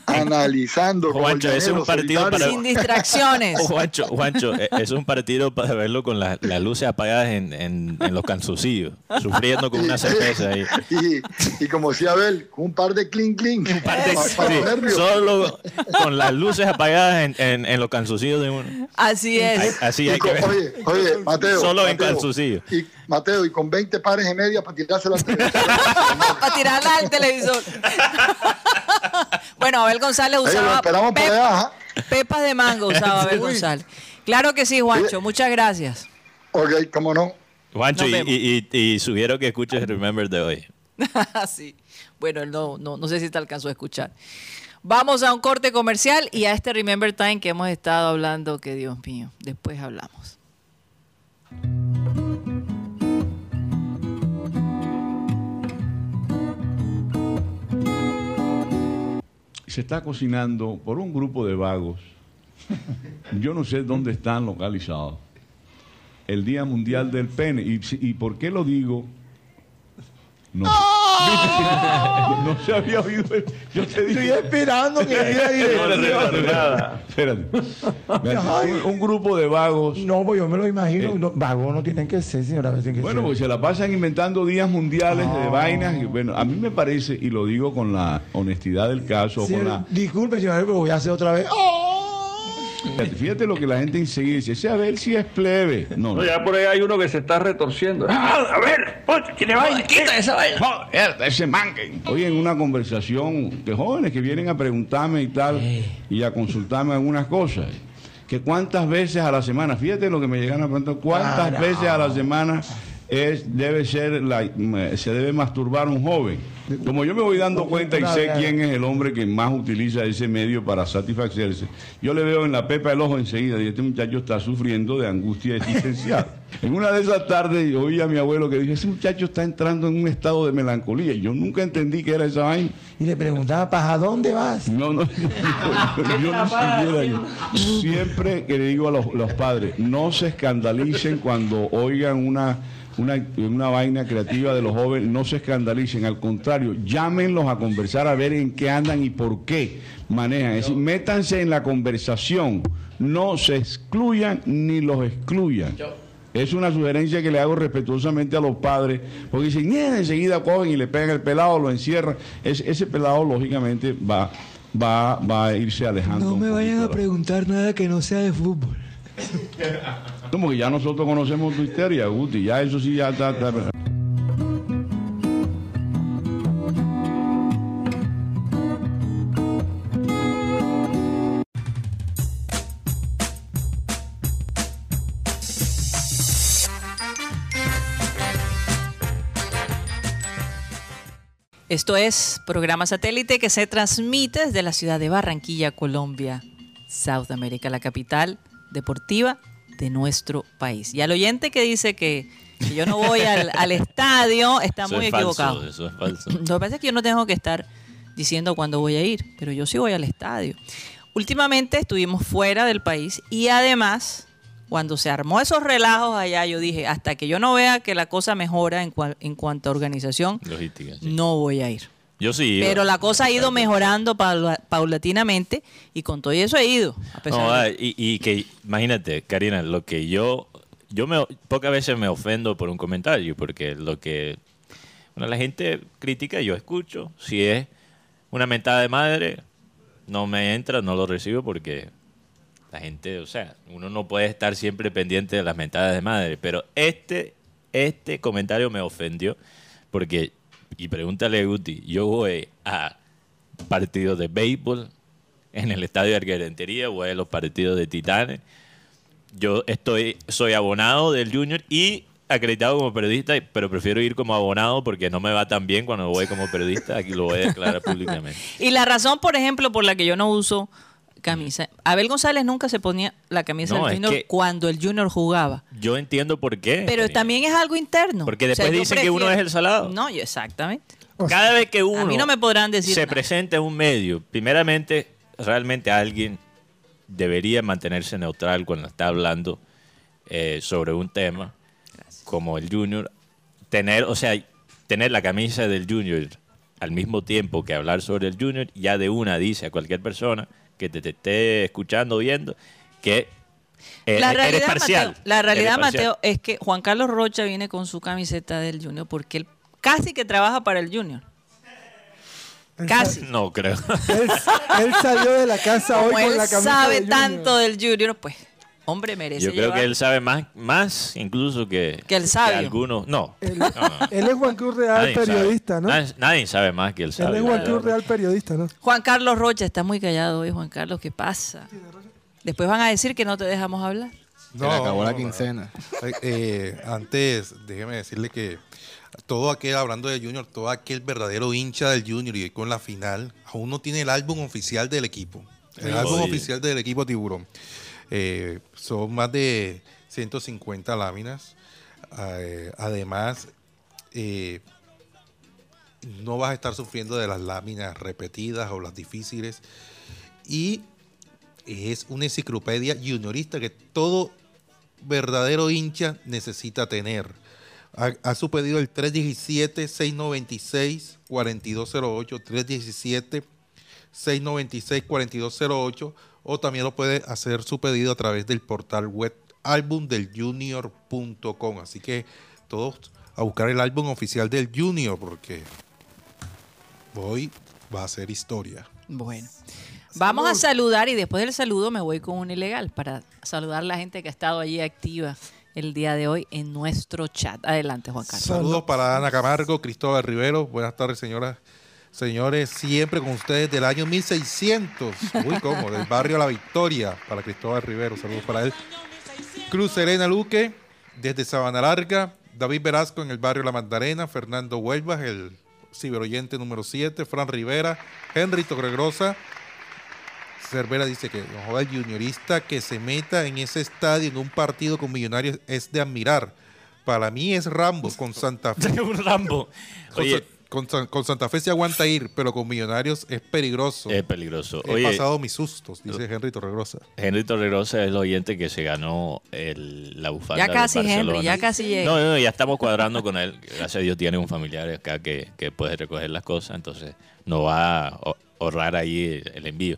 analizando. Juancho, ese es un partido para- Sin distracciones. Juancho, Juancho, es un partido para verlo con la- las luces apagadas en, en- en los cansucillos, sufriendo con una cerveza ahí. Y, y como decía Abel, con un par de clean clean. Un par de- para, para sí, solo con las luces apagadas en, en- en los cansucillos de uno. Así es. Así Y hay que ver. oye, oye, Mateo. Solo en Mateo, calzoncillo. Y, Mateo, y con 20 pares de media para tirarse la Para tirarla al televisor. Bueno, Abel González usaba pep- allá. ajá. pepas de mango, usaba Abel González. Claro que sí, Juancho. Muchas gracias. Ok, cómo no. Juancho, y, vemos. y- y- y sugiero que escuches Remember de hoy. sí. Bueno, él no, no, no sé si te alcanzó a escuchar. Vamos a un corte comercial y a este Remember Time que hemos estado hablando, que Dios mío, después hablamos. Se está cocinando por un grupo de vagos. Yo no sé dónde están localizados. El Día Mundial del Pene. ¿Y, por qué lo digo? No, no se había oído. Yo te dije. Estoy esperando que diga dirección. Espérate. Un, un grupo de vagos. No, pues yo me lo imagino. No, vagos no tienen que ser, señora. Que Bueno, ser. pues se la pasan inventando días mundiales de Ah. vainas. Y bueno, a mí me parece, y lo digo con la honestidad del caso, Señor, con la, Disculpe, señora, pero voy a hacer otra vez. ¡Oh! Fíjate, fíjate lo que la gente enseguida dice, ese a ver si es plebe. No, no. No, ya por ahí hay uno que se está retorciendo. Ah, a ver, tiene vaina. Quita esa vaina. Ese mangue. Hoy en una conversación de jóvenes que vienen a preguntarme y tal, y a consultarme algunas cosas. Que cuántas veces a la semana, fíjate lo que me llegan a preguntar, cuántas veces a la semana es, debe ser la, se debe masturbar un joven. Como yo me voy dando cuenta y sé quién es el hombre que más utiliza ese medio para satisfacerse, yo le veo en la pepa del ojo enseguida y este muchacho está sufriendo de angustia existencial. en una de esas tardes yo oí a mi abuelo que dice, ese muchacho está entrando en un estado de melancolía. Y yo nunca entendí qué era esa vaina. Y le preguntaba, ¿para dónde vas? No, no, yo, yo ni siquiera. yo- siempre que le digo a los, los padres, no se escandalicen cuando oigan una, una, una vaina creativa de los jóvenes, no se escandalicen, al contrario, llámenlos a conversar a ver en qué andan y por qué manejan. Es decir, métanse en la conversación, no se excluyan ni los excluyan. Es una sugerencia que le hago respetuosamente a los padres, porque dicen, enseguida cogen y le pegan el pelado, lo encierran. Es- ese pelado, lógicamente, va, va, va a irse alejando. No me vayan poquito a preguntar nada que no sea de fútbol. Como que ya nosotros conocemos tu histeria, Guti, ya eso sí ya está. está- Esto es programa satélite que se transmite desde la ciudad de Barranquilla, Colombia, South America, la capital deportiva de nuestro país. Y al oyente que dice que, que yo no voy al, al estadio está Eso muy es falso, equivocado. eso es falso. Lo que pasa es que yo no tengo que estar diciendo cuándo voy a ir, pero yo sí voy al estadio. Últimamente estuvimos fuera del país y además, cuando se armó esos relajos allá, yo dije, hasta que yo no vea que la cosa mejora en, cua- en cuanto a organización, Logística. sí. no voy a ir. Yo sí. Pero la cosa ha ido mejorando paula- paulatinamente y con todo eso he ido. A pesar No, de- y, y que, imagínate, Karina, lo que yo, yo me, pocas veces me ofendo por un comentario, porque lo que, bueno, la gente critica, yo escucho, si es una mentada de madre, no me entra, no lo recibo porque la gente, o sea, uno no puede estar siempre pendiente de las mentadas de madre, pero este, este comentario me ofendió porque, y pregúntale a Guti, yo voy a partidos de béisbol en el estadio de Arquerentería, voy a los partidos de Titanes, yo estoy, soy abonado del Junior y acreditado como periodista, pero prefiero ir como abonado porque no me va tan bien cuando voy como periodista, aquí lo voy a declarar públicamente. Y la razón, por ejemplo, por la que yo no uso camisa. Abel González nunca se ponía la camisa No, del Junior que- cuando el Junior jugaba. Yo entiendo por qué. Pero también es algo interno. Porque O sea, después yo dicen que uno es el salado. No, yo exactamente. Cada vez que uno A mí no me podrán decir se nada. presenta en un medio, primeramente, realmente alguien debería mantenerse neutral cuando está hablando eh, sobre un tema como el Junior. Tener, o sea, tener la camisa del Junior al mismo tiempo que hablar sobre el Junior, ya de una dice a cualquier persona que te, te esté escuchando, viendo, que eh, la eres realidad, parcial. Mateo, la realidad, Eres parcial. Mateo, es que Juan Carlos Rocha viene con su camiseta del Junior porque él casi que trabaja para el Junior. Casi. No creo. Él, él salió de la casa hoy con él la camisa sabe de Junior. tanto del Junior, pues, hombre, merece Yo creo llevar- que él sabe más, más incluso que, Que el sabio. algunos. No, Él, no, no. él es Juan Cruz Real, Nadie sabe. periodista, ¿no? Nadie, nadie sabe más que él Él sabe. es Juan Cruz Real, periodista, ¿no? Juan Carlos Rocha está muy callado hoy, Juan Carlos, ¿qué pasa? Después van a decir que no te dejamos hablar. Se le acabó la no, no. quincena. Eh, antes, déjeme decirle que todo aquel, hablando de Junior, todo aquel verdadero hincha del Junior y con la final, aún no tiene el álbum oficial del equipo. El Sí. álbum oficial del equipo Tiburón. Eh, son más de 150 láminas. Eh, además, eh, no vas a estar sufriendo de las láminas repetidas o las difíciles. Y es una enciclopedia juniorista que todo verdadero hincha necesita tener. Ha, ha su pedido el 317-696-4208, 317-696-4208 o también lo puede hacer su pedido a través del portal web albumdeljunior.com. Así que todos a buscar el álbum oficial del Junior porque hoy va a ser historia. Bueno. Vamos a saludar y después del saludo me voy con un ilegal para saludar a la gente que ha estado allí activa el día de hoy en nuestro chat. Adelante, Juan Carlos. Saludos para Ana Camargo, Cristóbal Rivero. Buenas tardes, señoras, señores. Siempre con ustedes del año 1600. Muy cómodo, del barrio La Victoria. Para Cristóbal Rivero, saludos para él. Cruz Serena Luque, desde Sabana Larga. David Velasco en el barrio La Magdalena. Fernando Huelvas, el ciberoyente número 7. Fran Rivera. Henry Torregrosa. Cervera dice que no joda, el juniorista que se meta en ese estadio en un partido con millonarios es de admirar. Para mí es Rambo con Santa Fe. un Rambo. Oye, con con Santa Fe se aguanta ir, pero con millonarios es peligroso. es peligroso. He Oye, pasado mis sustos, dice Henry Torregrosa. Henry Torregrosa es el oyente que se ganó el- la bufanda Ya de casi, Henry, ya casi llega. No, no, ya estamos cuadrando con él. Gracias a Dios tiene un familiar acá que, que puede recoger las cosas, entonces no va a ahor- ahorrar ahí el, el envío.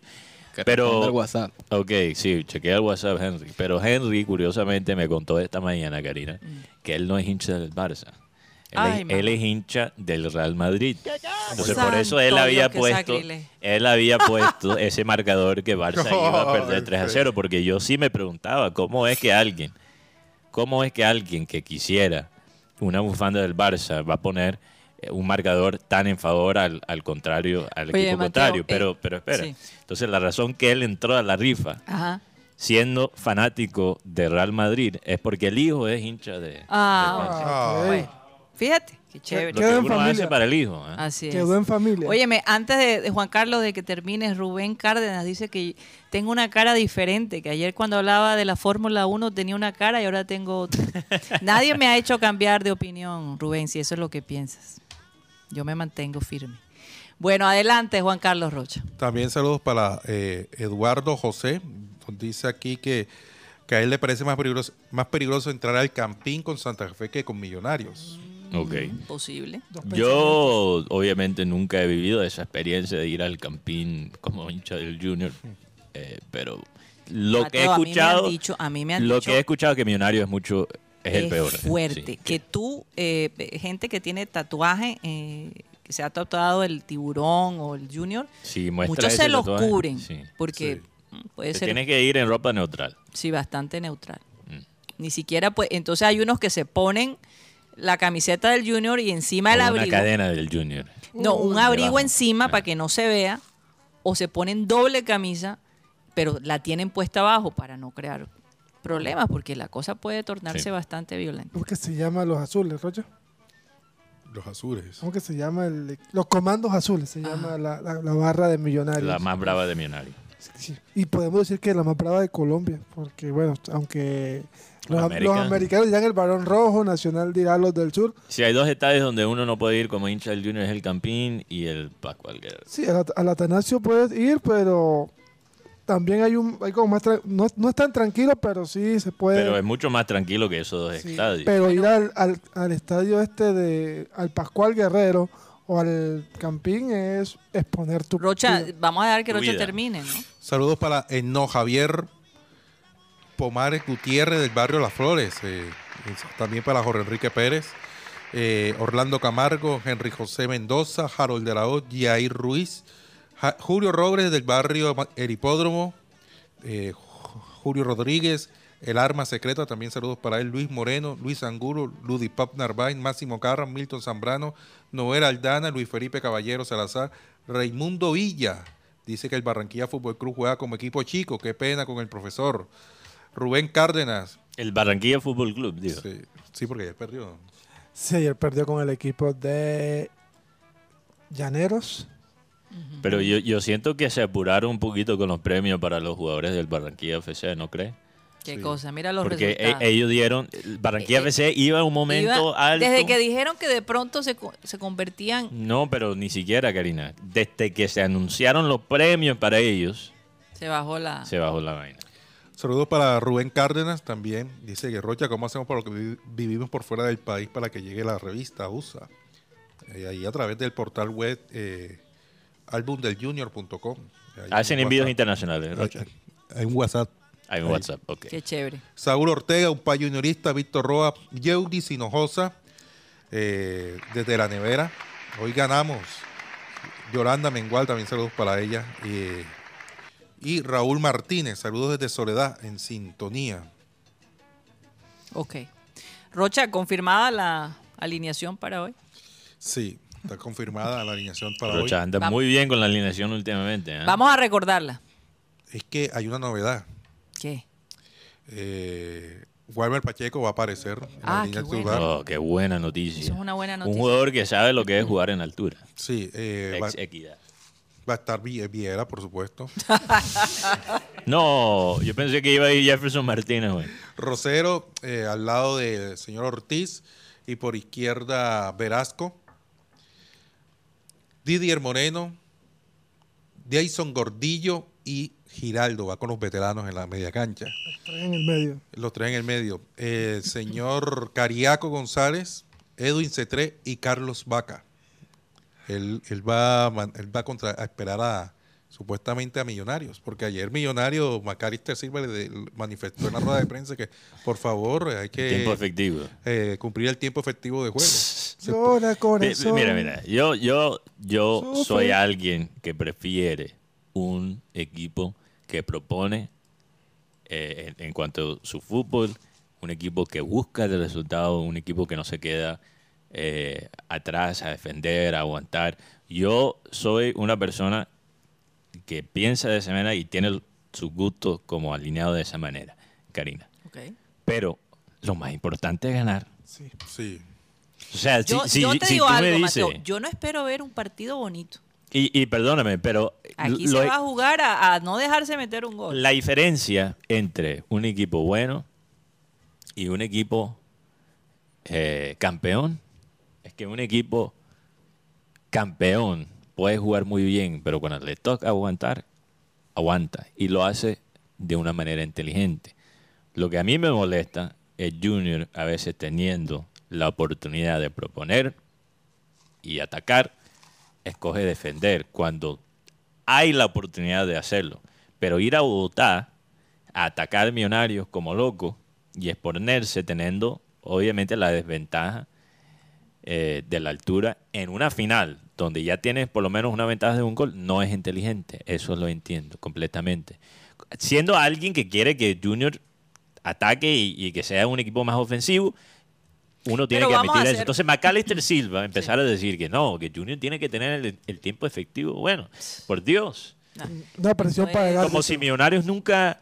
Pero, el WhatsApp. ok, sí, chequea el WhatsApp, Henry. Pero Henry, curiosamente, me contó esta mañana, Karina, que él no es hincha del Barça. Él, Ay, es, mamá. él es hincha del Real Madrid. Entonces, por Santo eso él había puesto, él había puesto ese marcador que Barça iba a perder Ay, 3 a 0, porque yo sí me preguntaba cómo es que alguien, cómo es que alguien que quisiera una bufanda del Barça va a poner eh, un marcador tan en favor al, al contrario, al Oye, equipo Mateo, contrario. eh, Pero, pero espera. sí. Entonces la razón que él entró a la rifa Ajá. siendo fanático de Real Madrid es porque el hijo es hincha de, Ah, bueno. Fíjate, qué chévere. lo que uno familia. hace para el hijo. ¿eh? Así es. Quedó en familia. Óyeme, antes de, de Juan Carlos, de que termine, Rubén Cárdenas dice que tengo una cara diferente, que ayer cuando hablaba de la Fórmula 1 tenía una cara y ahora tengo otra. Nadie me ha hecho cambiar de opinión, Rubén, si eso es lo que piensas. Yo me mantengo firme. Bueno, adelante, Juan Carlos Rocha. También saludos para eh, Eduardo José. nos Dice aquí que, que a él le parece más peligroso, más peligroso entrar al campín con Santa Fe que con Millonarios. Ok. Posible. Yo obviamente nunca he vivido esa experiencia de ir al campín como hincha del Junior, eh, pero lo que he Mateo, a mí me han escuchado, dicho- a mí me han lo dicho- que he escuchado que Millonario es mucho, es, el peor. fuerte. sí. que tú, eh, gente que tiene tatuaje, eh, que se ha tatuado el tiburón o el junior, Sí, muestra muchos se los tatuaje. cubren Sí. porque puede Te ser tienes que ir en ropa neutral. sí bastante neutral. Mm. Ni siquiera pues entonces hay unos que se ponen la camiseta del junior y encima el Con abrigo. una cadena del Junior. No, un abrigo debajo. encima Ah. para que no se vea o se ponen doble camisa, pero la tienen puesta abajo para no crear problemas porque la cosa puede tornarse Sí. bastante violenta. ¿Cómo que se llama los azules, Rocha? Los azules. ¿Cómo que se llama? el- los comandos azules, se Ah. llama la, la- la barra de millonarios. La más brava de Millonario. Sí, Y podemos decir que la más brava de Colombia, porque bueno, aunque los, América. los americanos dirán el Barón Rojo, Nacional dirá los del Sur. Si hay dos estadios donde uno no puede ir como hincha del Junior es el Campín y el Pascual Guerrero. Sí, al, At- al Atanasio puedes ir, pero también hay un, hay como más, tra- no, no es tan tranquilo, pero sí se puede. Pero es mucho más tranquilo que esos dos Sí, estadios. Pero ir al, al, al estadio este de al Pascual Guerrero o al Campín es exponer tu Rocha, tu- vamos a dejar que Rocha vida. termine, ¿no? Saludos para Eno Javier Pomares Gutiérrez del barrio Las Flores. eh, también para Jorge Enrique Pérez. eh, Orlando Camargo, Henry José Mendoza, Harold de la O, Jair Ruiz, Julio Robres del barrio El Hipódromo, eh, Ju- Julio Rodríguez, El Arma Secreta, también saludos para él, Luis Moreno, Luis Angulo, Ludipap Narváez, Máximo Carra, Milton Zambrano, Noel Aldana, Luis Felipe Caballero Salazar, Raimundo Villa, dice que el Barranquilla Fútbol Club juega como equipo chico, qué pena con el profesor. Rubén Cárdenas, El Barranquilla Fútbol Club, digo. sí, sí, porque ayer perdió. Sí, ayer perdió con el equipo de Llaneros. Pero yo, yo siento que se apuraron un poquito con los premios para los jugadores del Barranquilla FC, ¿no crees? Qué Sí. cosa, mira los Porque e- resultados. ellos dieron, Barranquilla Eh, eh, FC iba a un momento Iba- alto. Desde que dijeron que de pronto se, co- se convertían, No, pero ni siquiera, Karina. Desde que se anunciaron los premios para ellos, se bajó la... se bajó la vaina. Saludos para Rubén Cárdenas también. Dice que Rocha, ¿cómo hacemos para lo que vi- vivimos por fuera del país para que llegue la revista USA? Eh, ahí a través del portal web eh, albumdeljunior.com. Hay Hacen envíos internacionales, Rocha. Hay un WhatsApp. Hay un Ahí. WhatsApp, ok. Qué chévere. Saúl Ortega, un payo juniorista, Víctor Roa, Yeudi Sinojosa, eh, desde la nevera. Hoy ganamos. Yolanda Mengual, también saludos para ella. Eh, y Raúl Martínez, saludos desde Soledad, en sintonía. Ok. Rocha, confirmada la alineación para hoy. Sí, está confirmada la alineación para Rocha hoy. anda Vamos. muy bien con la alineación últimamente. ¿eh? Vamos a recordarla. Es que hay una novedad. ¿Qué? Eh, Walmer Pacheco va a aparecer en Ah, la línea qué titular. Oh, qué buena noticia. Eso es una buena Un noticia. jugador que sabe lo que es jugar en altura. Sí, eh, Ex equidad. Va a estar Vie- Viera, por supuesto. No, yo pensé que iba a ir Jefferson Martínez, güey. Rosero eh, al lado del señor Ortiz y por izquierda Velasco. Didier Moreno, Jason Gordillo y Giraldo va con los veteranos en la media cancha. Tres en el medio. Los tres en el medio. El señor Cariaco González, Edwin Cetré y Carlos Vaca. Él, él va, a man- él va a, contra- a esperar a supuestamente a Millonarios, porque ayer Millonario, Macalister Silva le manifestó en la rueda de prensa que por favor hay que Tiempo efectivo. eh, cumplir el tiempo efectivo de juego. Llora corazón. Mira, mira, yo, yo, yo Sufre. soy alguien que prefiere un equipo que propone eh, en, en cuanto a su fútbol, un equipo que busca el resultado, un equipo que no se queda eh, atrás a defender, a aguantar. Yo soy una persona que piensa de esa manera y tiene sus gustos como alineado de esa manera, Karina. Pero lo más importante es ganar. Sí. sí. O sea, Yo, si, si- yo te si digo tú me algo, dices, Mateo. Yo no espero ver un partido bonito. y, y perdóname, pero Aquí lo- se va a jugar a, a no dejarse meter un gol. la diferencia entre un equipo bueno y un equipo eh, campeón que un equipo campeón puede jugar muy bien, pero cuando le toca aguantar, aguanta y lo hace de una manera inteligente. Lo que a mí me molesta es Junior a veces teniendo la oportunidad de proponer y atacar, escoge defender cuando hay la oportunidad de hacerlo. Pero ir a Bogotá a atacar millonarios como loco y exponerse teniendo obviamente la desventaja eh, de la altura en una final donde ya tienes por lo menos una ventaja de un gol, no es inteligente. Eso lo entiendo completamente. Siendo alguien que quiere que Junior ataque y, y que sea un equipo más ofensivo, uno tiene Pero que admitir eso. Entonces, McAllister Silva empezar a decir que no, que Junior tiene que tener el, el tiempo efectivo. Bueno, por Dios. Una presión para el Como si Millonarios nunca,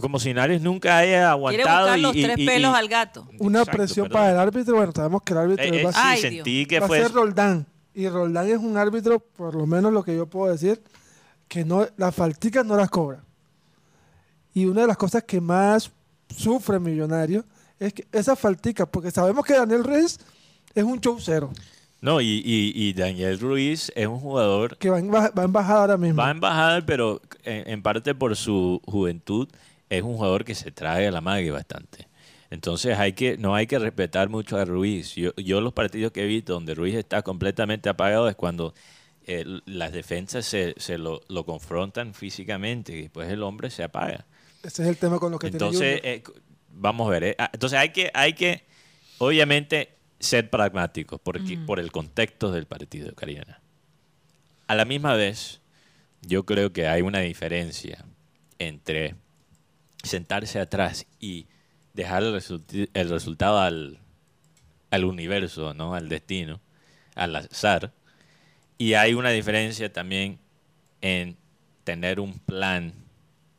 como si Millonarios nunca haya Quiere aguantado. buscar y- los y- tres y- pelos y- al gato. Una Exacto, presión perdón. para el árbitro. Bueno, sabemos que el árbitro Eh, eh, va, sí, Ay, sentí que va a ser Roldán. Y Roldán es un árbitro, por lo menos lo que yo puedo decir, que no, las falticas no las cobra. Y una de las cosas que más sufre Millonario es que esas falticas, porque sabemos que Daniel Reyes es un show cero, No, y, y- y Daniel Ruiz es un jugador que va en, va en bajada ahora mismo. Va en bajada, pero en, en parte por su juventud es un jugador que se trae a la mague bastante. Entonces hay que no hay que respetar mucho a Ruiz. Yo, yo los partidos que he visto donde Ruiz está completamente apagado es cuando eh, las defensas se, se lo, lo confrontan físicamente y después el hombre se apaga. Ese es el tema con lo que Entonces, tiene eh, vamos a ver. eh, ah, Entonces hay que, hay que, obviamente, ser pragmáticos porque, por el contexto del partido, Cariana. A la misma vez, yo creo que hay una diferencia entre sentarse atrás y dejar el, resulti- el resultado al, al universo, ¿no? al destino, al azar. Y hay una diferencia también en tener un plan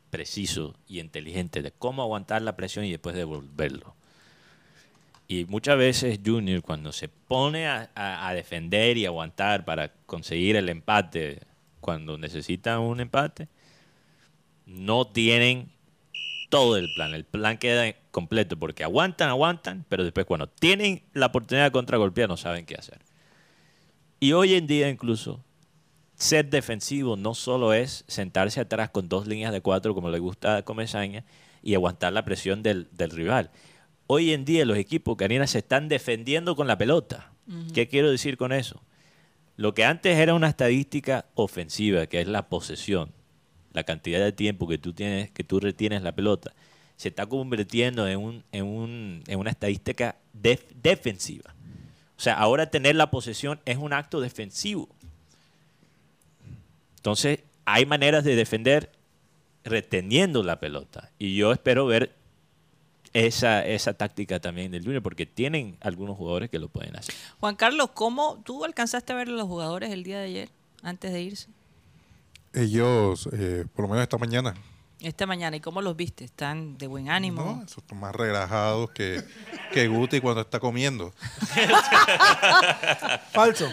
preciso y inteligente de cómo aguantar la presión y después devolverlo. Y muchas veces Junior cuando se pone a, defender y aguantar para conseguir el empate, cuando necesitan un empate, no tienen todo el plan. El plan queda completo porque aguantan, aguantan, pero después cuando tienen la oportunidad de contragolpear no saben qué hacer. Y hoy en día incluso ser defensivo no solo es sentarse atrás con dos líneas de cuatro como le gusta a Comesaña y aguantar la presión del rival. Hoy en día los equipos, Karina, se están defendiendo con la pelota. ¿Qué quiero decir con eso? Lo que antes era una estadística ofensiva, que es la posesión, la cantidad de tiempo que tú tienes, que tú retienes la pelota, se está convirtiendo en, un, en, un- en una estadística def- defensiva. O sea, ahora tener la posesión es un acto defensivo. Entonces, hay maneras de defender reteniendo la pelota. Y yo espero ver esa, esa táctica también del Junior, porque tienen algunos jugadores que lo pueden hacer. Juan Carlos, ¿cómo tú alcanzaste a ver a los jugadores el día de ayer, antes de irse? Ellos, eh, por lo menos esta mañana, Esta mañana, ¿y cómo los viste? ¿Están de buen ánimo? ¿no? Están más relajados que, que Guti cuando está comiendo. Falso.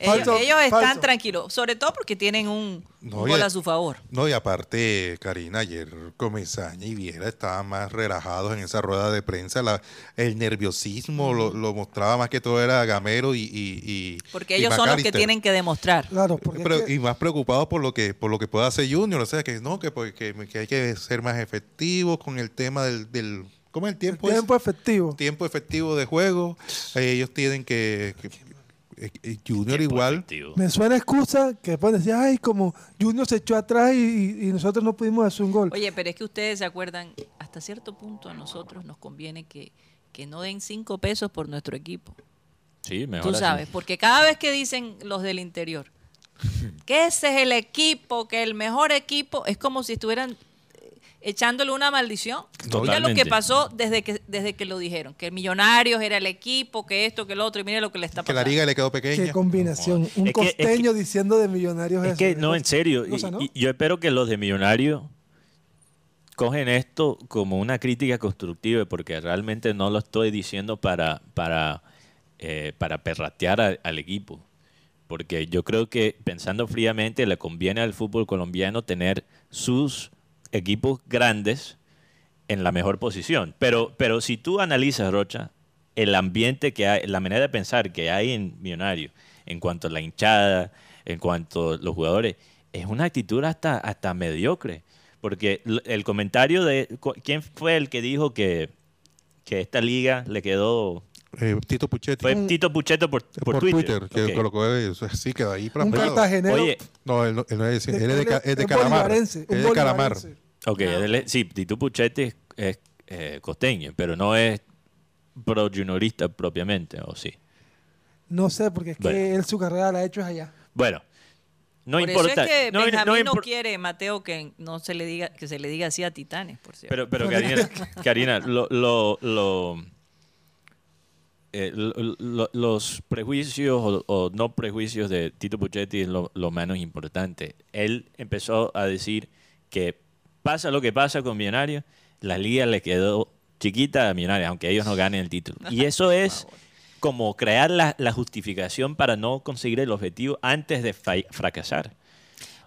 Ellos, Falso, ellos están falso. tranquilos, sobre todo porque tienen un, un No, gol y- a su favor. No, y aparte, Karina, ayer Comesaña y Viera estaban más relajados en esa rueda de prensa. La- el nerviosismo lo, lo mostraba más que todo era Gamero y, y, y- Porque y ellos son los que tienen que demostrar. Claro, porque es Pero- que- y más preocupados por lo que por lo que pueda hacer Junior, o sea que no, que, pues, que, que hay que ser más efectivos con el tema del, del ¿cómo es el tiempo? tiempo efectivo. tiempo efectivo de juego. Eh, ellos tienen que, que- Junior Tiempo igual. efectivo. Me suena excusa que pueden decir, ay, como Junior se echó atrás y, nosotros no pudimos hacer un gol. Oye, pero es que ustedes se acuerdan, hasta cierto punto a nosotros nos conviene que, que no den cinco pesos por nuestro equipo. Sí, mejor Tú así. sabes, porque cada vez que dicen los del interior que ese es el equipo, que el mejor equipo, es como si estuvieran eh, echándole una maldición. Mira lo que Totalmente. pasó desde que desde que lo dijeron, que Millonarios era el equipo, que esto, que el otro, y mire lo que le está Que la pasando. liga le quedó Qué pequeña. combinación. Un Es que- es que- costeño diciendo de millonarios Es eso. que, no, en serio, y- Cosa, ¿no? y yo espero que los de Millonarios cogen esto como una crítica constructiva, porque realmente no lo estoy diciendo para, para, eh, para perratear a- al equipo. Porque yo creo que, pensando fríamente, le conviene al fútbol colombiano tener sus equipos grandes en la mejor posición. Pero, pero si tú analizas, Rocha, el ambiente que hay, la manera de pensar que hay en Millonario, en cuanto a la hinchada, en cuanto a los jugadores, es una actitud hasta, hasta mediocre. Porque el comentario de... ¿Quién fue el que dijo que, que esta liga le quedó... Eh, Tito Puchetti. Fue Tito Pucheto por, por, Twitter. que Ok. colocó eso, sí, quedó ahí Un plasmado. cartagenero. Oye, No, él no, él no es, de- de- él es de, es de es Calamar. bolivarense, un Es de Calamar. Ok, él es- sí, Tito Puchetti es, es, eh, costeño, pero no es pro juniorista propiamente, ¿o sí? No sé, porque es que él su carrera la ha hecho es allá. Bueno, no por importa. eso es que no, Benjamín no, quiere, Mateo, que no se le diga, que se le diga así a Titanes, por cierto. Pero, pero Karina, Karina, lo, lo, lo, eh, lo- lo- los prejuicios o, o no prejuicios de Tito Puchetti es lo, lo menos importante. Él empezó a decir que pasa lo que pasa con Millonarios, la liga le quedó chiquita a Millonarios, aunque ellos no ganen el título. Y eso es como crear la, la justificación para no conseguir el objetivo antes de fracasar.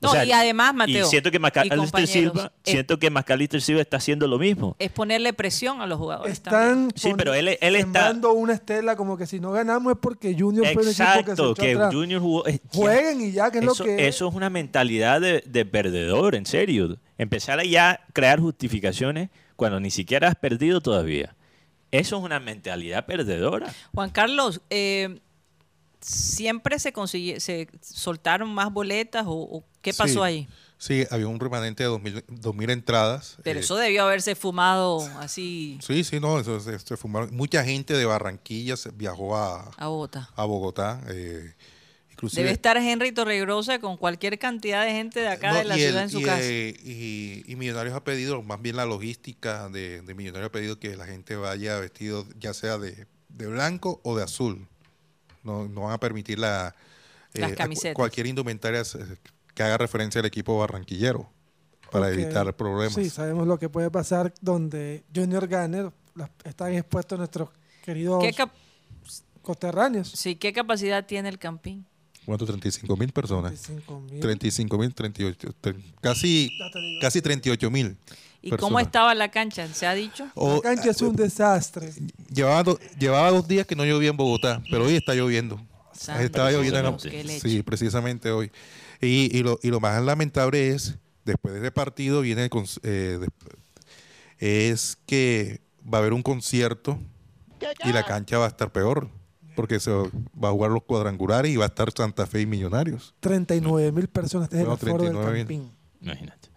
No, O sea, y además, Mateo. Y siento que Macalister Silva, es- siento que Macalister Silva está haciendo lo mismo. Es ponerle presión a los jugadores. también. Están Sí, pon- pero él, él está. sembrando una estela como que si no ganamos es porque Junior fue equipo que se que atrás. Junior jugó. es- Jueguen y ya, que es eso, lo que eso es una mentalidad de, de perdedor, en serio. Empezar a ya crear justificaciones cuando ni siquiera has perdido todavía. Eso es una mentalidad perdedora. Juan Carlos, eh, ¿siempre se consigue, se soltaron más boletas o, o qué pasó Sí, ahí? Sí, había un remanente de 2.000 2.000 entradas. Pero eh, eso debió haberse fumado así Sí, sí, no, eso se, se fumaron. Mucha gente de Barranquilla viajó a, a Bogotá. a Bogotá. eh, inclusive, Debe estar Henry Torregrosa con cualquier cantidad de gente de acá No, de la ciudad el- en su y, casa. eh, y, y Millonarios ha pedido, más bien la logística de, de Millonarios ha pedido que la gente vaya vestido ya sea de, de blanco o de azul. No, no van a permitir la, Las a cu- camisetas. cualquier indumentaria eh, que haga referencia al equipo barranquillero para Ok. evitar problemas. Sí, sabemos lo que puede pasar donde Junior gane, las- están expuestos nuestros queridos ¿Qué, cap- coterráneos. sí, ¿Qué capacidad tiene el Campín? ¿Cuánto? 35 mil personas. 35.000. 35 mil, 38, tre- casi, casi 38 mil. ¿Y cómo personas. estaba la cancha? ¿Se ha dicho? O- La cancha es un desastre. Llevaba, do- llevaba dos días que no llovía en Bogotá, pero hoy está lloviendo. Santo Estaba lloviendo en la-. Sí, precisamente hoy. Y, y lo, y lo más lamentable es, después de ese partido, viene el eh, es que va a haber un concierto y la cancha va a estar peor, porque se va a jugar los cuadrangulares y va a estar Santa Fe y Millonarios. 39 mil personas es el aforo del 39.000. Campín. Imagínate.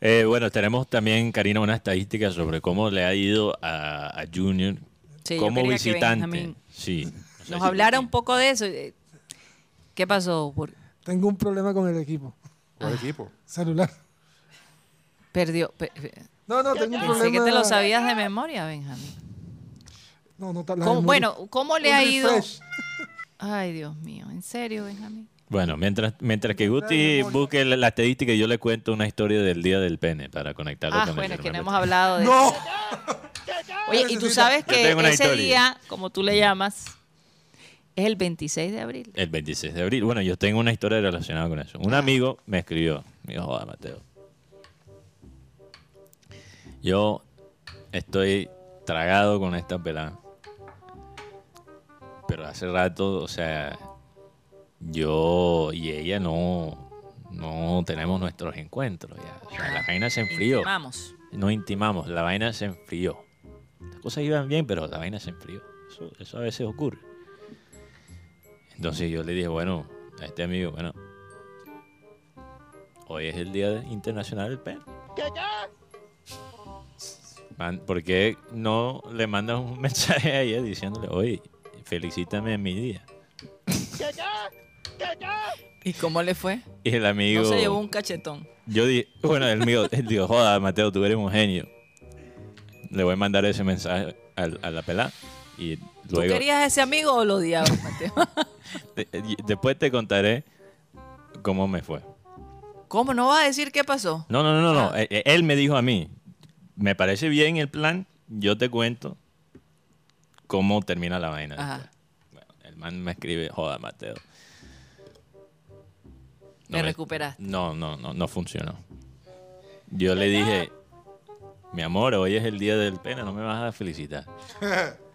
Eh, bueno, tenemos también, Karina, una estadística sobre cómo le ha ido a, a Junior Sí, como visitante. Sí. Nos si hablara un poco de eso. ¿Qué pasó? Por- Tengo un problema con el equipo. ¿Cuál equipo? Celular. Perdió. pe- pe- No, no, tengo un Pensé problema. que te lo sabías de memoria, Benjamín. No, no, la ¿Cómo- bueno, ¿cómo le ha ido? Ay, Dios mío. ¿En serio, Benjamín? Bueno, mientras, mientras que Guti busque la, la estadística, yo le cuento una historia del Día del Pene para conectarlo Ah, con el bueno, es que no hemos hablado de ¡No! eso. Oye, y tú sabes que ese historia. día, como tú le llamas, es el 26 de abril. El 26 de abril. Bueno, yo tengo una historia relacionada con eso. Un amigo me escribió. Me dijo, joda, Mateo. Yo estoy tragado con esta pelada. Pero hace rato, o sea, yo y ella no, no tenemos nuestros encuentros. Ya. O sea, la vaina se enfrió. Vamos. No intimamos, la vaina se enfrió. Las cosas iban bien, pero la vaina se enfrió. Eso, eso a veces ocurre. Entonces yo le dije, bueno, a este amigo, bueno, hoy es el Día Internacional del Pene. Man, ¿Por qué no le mandas un mensaje a ella diciéndole, oye, felicítame en mi día? ¿Y cómo le fue? Y el amigo... No se llevó un cachetón. Yo dije, bueno, el mío, él dijo, joda, Mateo, tú eres un genio. Le voy a mandar ese mensaje al- a, la pelada. Y ¿Tú luego, querías ese amigo o lo odiabas, Mateo? y después te contaré cómo me fue. ¿Cómo no vas a decir qué pasó? No, no, no, no, no. Ah. Eh, eh, Él me dijo a mí, me parece bien el plan, yo te cuento cómo termina la vaina. Ajá. Bueno, el man me escribe, joda, Mateo. Me recuperaste. No, no, no, no funcionó. Yo le dije, mi amor, hoy es el día del pene, no me vas a felicitar.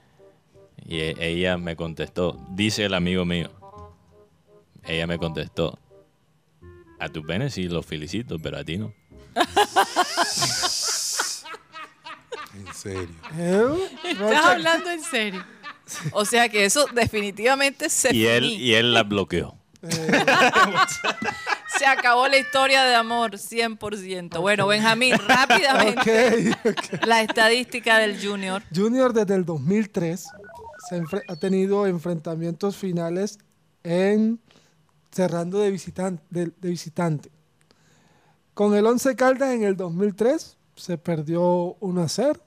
Y e- ella me contestó, dice el amigo mío, ella me contestó, a tu pene sí lo felicito, pero a ti no. En serio. ¿Eh? ¿Estás hablando en serio? O sea que eso definitivamente se Y él, finí. y él la bloqueó. Se acabó la historia de amor, 100%. Bueno, Benjamín, rápidamente, ok, ok. la estadística del Junior. Junior desde el 2003 se enfre- ha tenido enfrentamientos finales en cerrando de, visitan- de- de visitante. Con el 11 Caldas en el 2003 se perdió 1 a 0.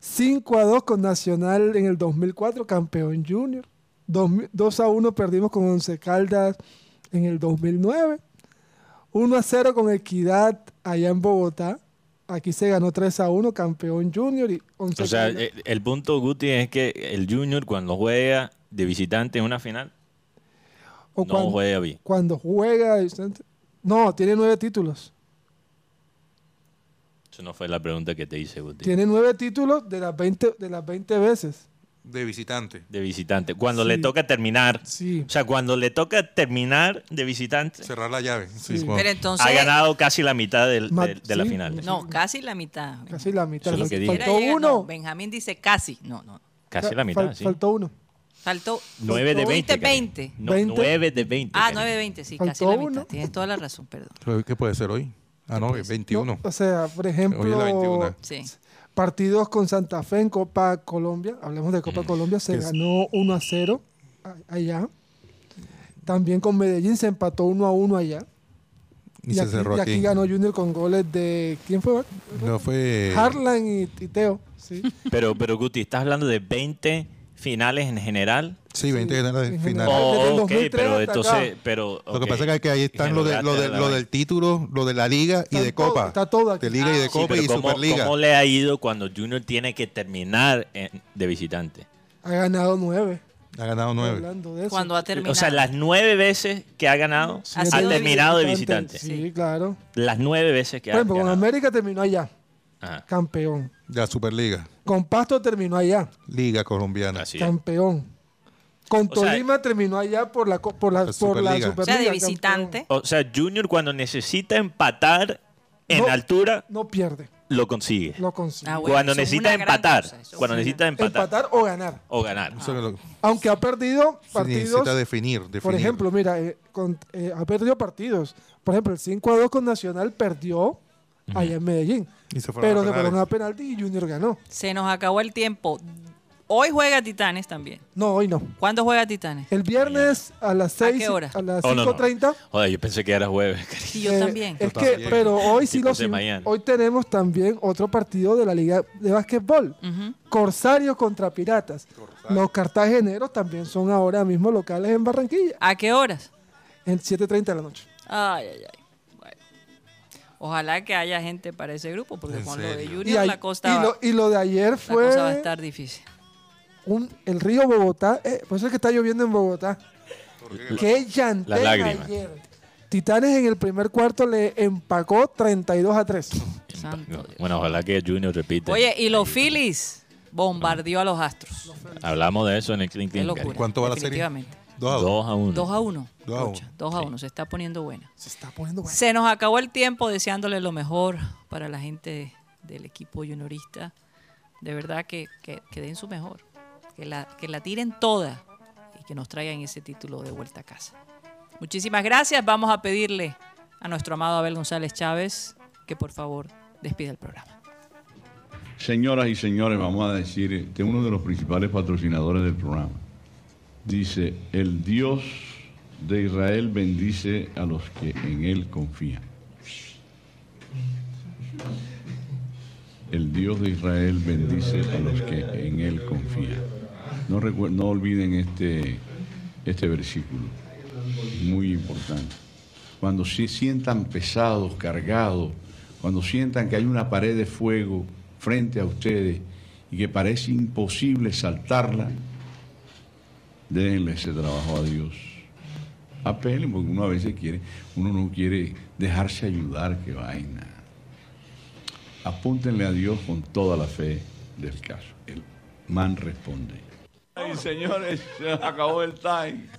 5 a 2 con Nacional en el 2004, campeón junior. 2 a 1 perdimos con 11 Caldas en el 2009. 1 a 0 con Equidad allá en Bogotá. Aquí se ganó 3 a 1, campeón junior. Y 11 O sea, eh, el punto, Guti, es que el Junior cuando juega de visitante en una final, O no cuando, juega bien. cuando juega, Vicente, No, tiene nueve títulos. Eso no fue la pregunta que te hice, Guti. Tiene nueve títulos de las 20, de las 20 veces. De visitante. De visitante. Cuando Sí. le toca terminar. Sí. O sea, cuando le toca terminar de visitante, Cerrar la llave. Sí, Pero entonces. ha ganado casi la mitad del- Ma- de, de la final. No, casi la mitad. Casi la mitad. Eso es lo que dije. Faltó uno. no, Benjamín dice casi. No, no. Casi la mitad, Fal- sí. Faltó uno. Faltó. 9 de Tú 20. dijiste Karen. 20. No, 20. 9 de 20. Ah, Karen. 9 de 20, sí, Faltó casi la mitad. uno. Tienes toda la razón, perdón. ¿Qué puede ser hoy? Ah, no, es 21. No, o sea, por ejemplo, Hoy es la 21. Sí. partidos con Santa Fe en Copa Colombia, hablemos de Copa Colombia, se es- ganó 1 a 0 a- allá. También con Medellín se empató 1 a 1 allá. Y, se aquí, cerró y aquí. aquí ganó Junior con goles de. ¿Quién fue? No fue. Harlan y, y Teo. Sí. Pero, pero Guti, ¿estás hablando de 20 finales en general? Sí, 20 generales en finales. general. Desde el Oh, ok, 2003 pero entonces, pero... Lo que pasa es que ahí están lo, de, lo, de- lo del título, lo de la liga y Está de todo- Copa. está todo aquí. De liga y de Sí, Copa y ¿cómo, Superliga. ¿Cómo le ha ido cuando Junior tiene que terminar en- de visitante? Ha ganado 9. Ha ganado nueve. De. Cuando ha terminado. O sea, las nueve veces que ha ganado, Ha ha de terminado de visitante. visitante. Sí, claro. Las nueve veces que Por ha ejemplo, con ganado. América terminó allá, Ajá, campeón. La Superliga. Con Pasto terminó allá, Liga colombiana. así es. campeón. Con O sea- Tolima terminó allá por la, co- por la, La por la Superliga. O sea, de campeón. visitante. O sea, Junior cuando necesita empatar en No. altura, No pierde, lo consigue. lo consigue. Ah, bueno, cuando eso es necesita una gran empatar, cosa, eso es cuando una- necesita empatar, Empatar o ganar. o ganar. Eso es lo que Aunque ha perdido se partidos. necesita definir, definir. Por ejemplo, mira, eh, con- eh, ha perdido partidos. Por ejemplo, el 5 a 2 con Nacional perdió allá en Medellín. Y se Pero a se fueron a penalti y Junior ganó. Se nos acabó el tiempo. Hoy juega Titanes también. No, hoy no. ¿Cuándo juega Titanes? El viernes a las 6 qué hora? a las Oh, no, no. 5.30. Joder, yo pensé que era jueves. Sí, yo Eh, también. Es Yo que, también. pero hoy sí lo. Hoy tenemos también otro partido de la Liga de Básquetbol. Ujú. Corsarios contra Piratas. Los cartageneros también son ahora mismo locales en Barranquilla, ¿A qué horas? en 7.30 de la noche. Ay, ay, ay. Ojalá que haya gente para ese grupo, porque ¿En con lo de? Junior la, costa y va- lo, y lo de ayer la cosa va a fue estar difícil. un, el río Bogotá. eh, por eso es que está lloviendo en Bogotá. Qué llantén Las lágrimas. ayer. Titanes en el primer cuarto le empacó 32 a 3. Santo Dios. Bueno, ojalá que Junior repita. Oye, y los Phillies bombardeó a los Astros. Hablamos de eso en el locura. Cari. ¿Cuánto va la serie? Definitivamente. Dos a dos. 2 a 1. 2 a 1. Dos a uno. 2 a 1. Se está poniendo buena. Se está poniendo bueno. Se nos acabó el tiempo deseándole lo mejor para la gente del equipo juniorista. De verdad que, que, que den su mejor. Que la, que la tiren toda y que nos traigan ese título de vuelta a casa. Muchísimas gracias. Vamos a pedirle a nuestro amado Abel González Chávez que por favor despida el programa. Señoras y señores, vamos a decir, este es uno de los principales patrocinadores del programa. Dice, el Dios de Israel bendice a los que en Él confían. El Dios de Israel bendice a los que en Él confían. No, no olviden este, este versículo, muy importante. Cuando se sientan pesados, cargados, cuando sientan que hay una pared de fuego frente a ustedes y que parece imposible saltarla, déjenle ese trabajo a Dios. Apelen, porque uno a veces quiere, uno no quiere dejarse ayudar, que vaina. Apúntenle a Dios con toda la fe del caso. El man responde. Ay, señores, se acabó el time.